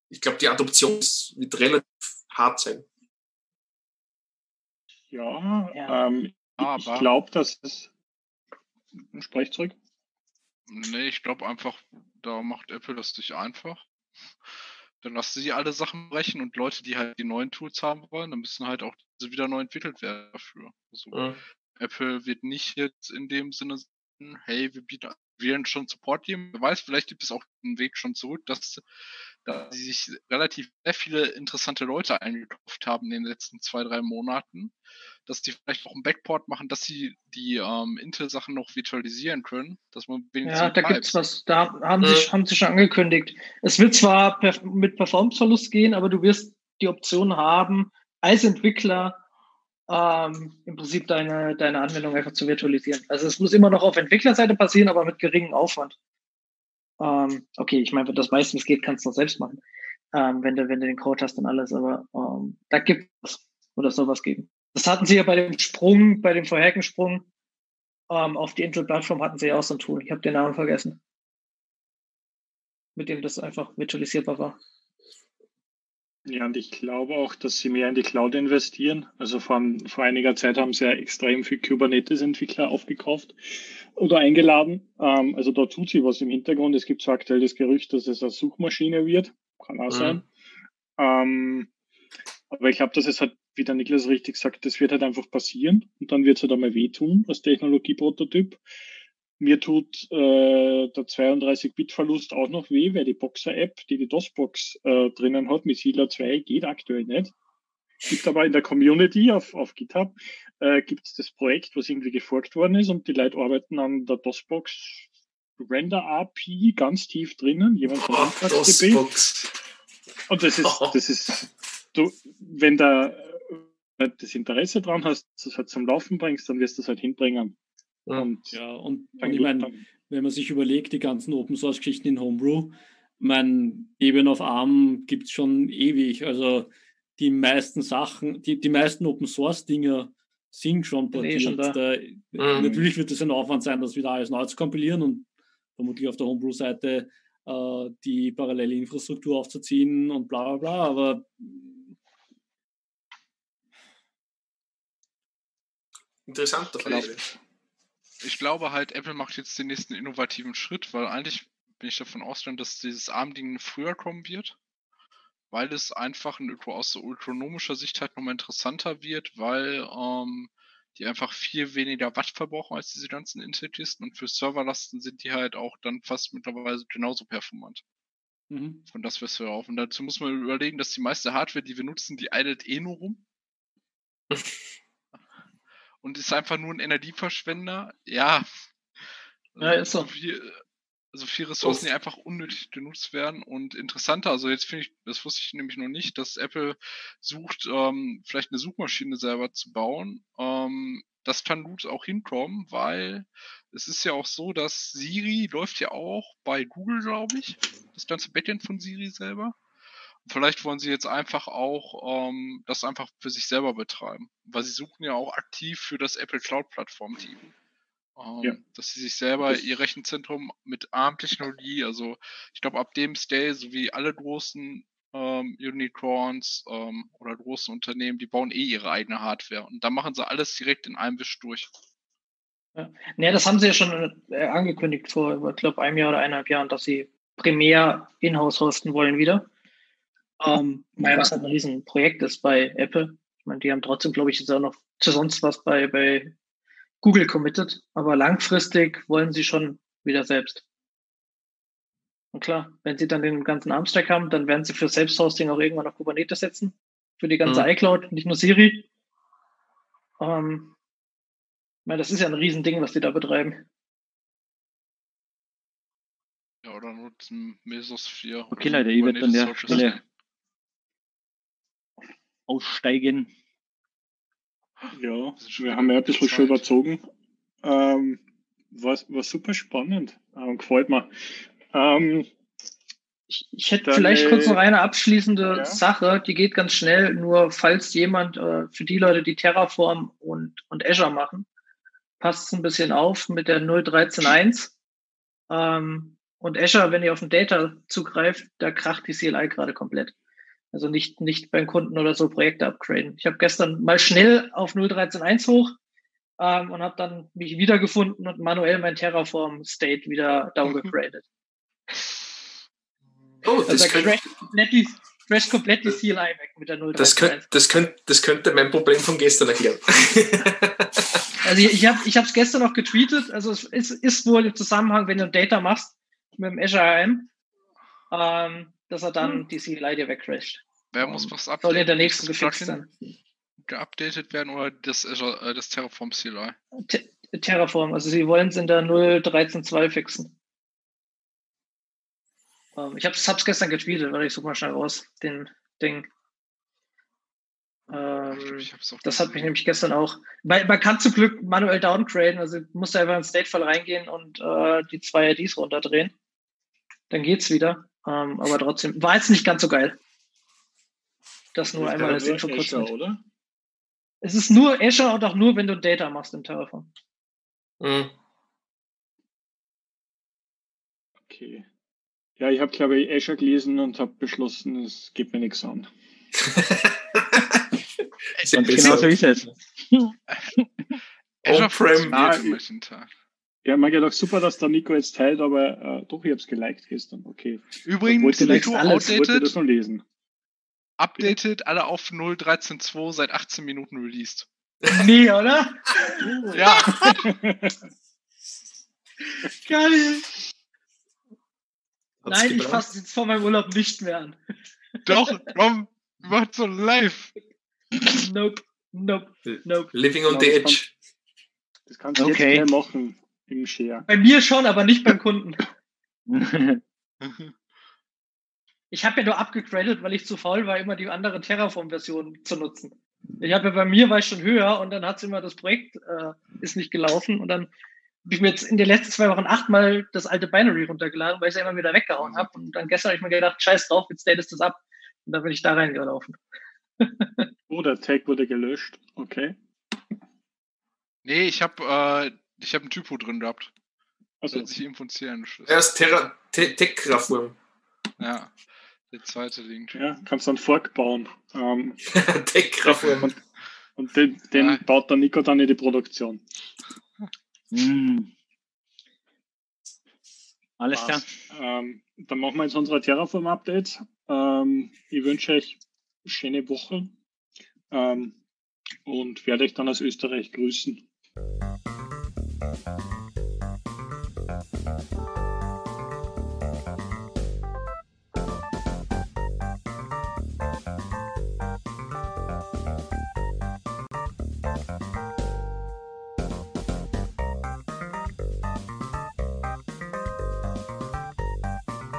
ich glaube, die Adoption wird relativ hart sein. Ja, ja. Ähm, ich glaube, dass es. Sprech zurück. Nee, ich glaube einfach, da macht Apple das sich einfach. Dann lassen sie alle Sachen brechen und Leute, die halt die neuen Tools haben wollen, dann müssen halt auch diese wieder neu entwickelt werden dafür. Also mhm. Apple wird nicht jetzt in dem Sinne sagen, hey, wir bieten wir schon Support geben. Wer weiß, vielleicht gibt es auch einen Weg schon zurück, dass, dass sie sich relativ sehr viele interessante Leute eingekauft haben in den letzten zwei, drei Monaten dass die vielleicht auch einen Backport machen, dass sie die ähm, Intel-Sachen noch virtualisieren können, dass man wenigstens. Ja, da gibt es was. Da haben, sie, haben sie schon angekündigt. Es wird zwar per, mit Performance-Verlust gehen, aber du wirst die Option haben, als Entwickler ähm, im Prinzip deine, deine Anwendung einfach zu virtualisieren. Also es muss immer noch auf Entwicklerseite passieren, aber mit geringem Aufwand. Ähm, okay, ich meine, wenn das meistens geht, kannst du das selbst machen. Ähm, wenn du, wenn du den Code hast und alles, aber ähm, da gibt es oder soll was geben. Das hatten sie ja bei dem Sprung, bei dem vorherigen Sprung ähm, auf die Intel-Plattform hatten sie ja auch so ein Tool. Ich habe den Namen vergessen. Mit dem das einfach virtualisierbar war. Ja, und ich glaube auch, dass sie mehr in die Cloud investieren. Also vor, vor einiger Zeit haben sie ja extrem viel Kubernetes-Entwickler aufgekauft oder eingeladen. Ähm, also da tut sie was im Hintergrund. Es gibt so aktuell das Gerücht, dass es eine Suchmaschine wird. Kann auch mhm. sein. Ähm, aber ich glaube, dass es halt wie der Niklas richtig sagt, das wird halt einfach passieren und dann wird es halt einmal wehtun als Technologieprototyp. Mir tut äh, der 32-Bit-Verlust auch noch weh, weil die Boxer-App, die die DOS-Box äh, drinnen hat, mit Sila 2 geht aktuell nicht. Gibt aber in der Community auf, auf GitHub äh, gibt es das Projekt, was irgendwie geforkt worden ist und die Leute arbeiten an der DOS-Box Render API ganz tief drinnen. Jemand von oh, DOS-Box. Und das ist, das ist, du, wenn da das Interesse dran hast, das halt zum Laufen bringst, dann wirst du es halt hinbringen. Und ja, und, und ich meine, wenn man sich überlegt, die ganzen Open Source Geschichten in Homebrew, mein Eben auf ARM gibt es schon ewig. Also die meisten Sachen, die, die meisten Open Source Dinge sind schon eh portiert. Schon da. Da, mhm. Natürlich wird es ein Aufwand sein, das wieder alles neu zu kompilieren und vermutlich auf der Homebrew-Seite äh, die parallele Infrastruktur aufzuziehen und bla bla bla. Aber Interessanter Frage. Ich glaube halt, Apple macht jetzt den nächsten innovativen Schritt, weil eigentlich bin ich davon ausgegangen, dass dieses ARM-Ding früher kommen wird, weil es einfach aus ökonomischer Sicht halt nochmal interessanter wird, weil ähm, die einfach viel weniger Watt verbrauchen als diese ganzen Intel-Kisten und für Serverlasten sind die halt auch dann fast mittlerweile genauso performant. Mhm. Von das, was wir auf. Und dazu muss man überlegen, dass die meiste Hardware, die wir nutzen, die eilt eh nur rum. und ist einfach nur ein Energieverschwender. Ja. Ja, ist so. Viel, also viele Ressourcen, die einfach unnötig genutzt werden. Und interessanter, also jetzt finde ich, das wusste ich nämlich noch nicht, dass Apple sucht, ähm, vielleicht eine Suchmaschine selber zu bauen. Ähm, das kann gut auch hinkommen, weil es ist ja auch so, dass Siri läuft ja auch bei Google, glaube ich. Das ganze Backend von Siri selber. Vielleicht wollen sie jetzt einfach auch ähm, das einfach für sich selber betreiben. Weil sie suchen ja auch aktiv für das Apple Cloud Plattform Team. Ähm, ja. Dass sie sich selber ihr Rechenzentrum mit ARM-Technologie, also ich glaube ab dem Stay, so wie alle großen ähm, Unicorns ähm, oder großen Unternehmen, die bauen eh ihre eigene Hardware und da machen sie alles direkt in einem Wisch durch. Ja. Nee, das haben sie ja schon äh, angekündigt vor, ich glaube, einem Jahr oder eineinhalb Jahren, dass sie primär in-house hosten wollen wieder. Ähm, ja. Was halt ein Riesenprojekt ist bei Apple. Ich meine, die haben trotzdem, glaube ich, jetzt auch noch zu sonst was bei, bei Google committed, aber langfristig wollen sie schon wieder selbst. Und klar, wenn sie dann den ganzen Armstack haben, dann werden sie für Selbsthosting auch irgendwann auf Kubernetes setzen. Für die ganze mhm. iCloud, nicht nur Siri. Ähm, ich meine, das ist ja ein Riesending, was die da betreiben. Ja, oder nutzen Mesosphere. Okay, Leute, ich werde an der Stelle aussteigen. Ja, wir haben ja ein bisschen schon überzogen. Ähm, war, war super spannend. Ähm, gefällt mir. Ähm, ich, ich hätte vielleicht kurz noch eine abschließende ja. Sache, die geht ganz schnell, nur falls jemand, äh, für die Leute, die Terraform und, und Azure machen, passt es ein bisschen auf mit der 0.13.1. Ähm, und Azure, wenn ihr auf den Data zugreift, da kracht die CLI gerade komplett. Also nicht, nicht beim Kunden oder so Projekte upgraden. Ich habe gestern mal schnell auf 0.13.1 hoch ähm, und habe dann mich wiedergefunden und manuell mein Terraform-State wieder downgegradet. Oh, das also könnte, crasht komplett die CLI weg mit der 0.13.1. Das, könnt, das, könnt, das könnte mein Problem von gestern erklären. also ich, ich habe es gestern noch getweetet. Also es ist, ist wohl im Zusammenhang, wenn du Data machst mit dem Azure AM. Ähm, dass er dann hm. die CLI dir wegcrasht. Wer muss was updaten? Soll in der nächsten gefixt sein. Geupdatet werden oder das, äh, das Terraform CLI? Te Terraform, also sie wollen es in der 0.13.2 fixen. Ähm, ich habe es gestern getweetet, weil ich suche mal schnell raus, den Ding. Ähm, das hat mich nämlich gestern auch. Man, man, kann zum Glück manuell downgraden, also musst du einfach in Statefall reingehen und äh, die zwei IDs runterdrehen. Dann geht's wieder. Ähm, aber trotzdem, war jetzt nicht ganz so geil. Das nur das einmal als Info kurz. oder? Es ist nur Azure und auch nur, wenn du Data machst im Terraform. Mhm. Okay. Ja, ich habe, glaube ich, Azure gelesen und habe beschlossen, es geht mir nichts an. genau so ist es. Azure Frame ja, man gedacht, super, dass der Nico jetzt teilt, aber äh, doch, ich habe es geliked gestern. Okay. Übrigens, Nico outdated. das noch lesen. Updated, alle auf 0.13.2 seit 18 Minuten released. Nee, oder? ja. Geil. Hat's Nein, ich fasse jetzt vor meinem Urlaub nicht mehr an. Doch, komm, mach so live. Nope, nope, nope. Living on the edge. Das kannst du okay. jetzt machen im Share. Bei mir schon, aber nicht beim Kunden. ich habe ja nur abgegradet, weil ich zu faul war, immer die andere Terraform-Version zu nutzen. Ich habe ja bei mir war ich schon höher und dann hat es immer das Projekt äh, ist nicht gelaufen und dann habe ich mir jetzt in den letzten zwei Wochen achtmal das alte Binary runtergeladen, weil ich es ja immer wieder weggehauen habe. Und dann gestern habe ich mir gedacht, scheiß drauf, jetzt datest das ab. Und dann bin ich da reingelaufen. oh, der Tag wurde gelöscht. Okay. Nee, ich habe äh, ich habe einen Typo drin gehabt. Also hat sich infunzieren. Er ist Terra Tech-Kraftwurm. Ja, der zweite Link. Ja, kannst du einen Fork bauen. Ähm, Tech-Kraftwurm. Und, und, den, den ja. baut der Nico dann in die Produktion. Mm. Alles klar. Ähm, dann machen wir jetzt unsere Terraform-Updates. Ähm, ich wünsche euch eine schöne Woche. Ähm, und werde euch dann aus Österreich grüßen.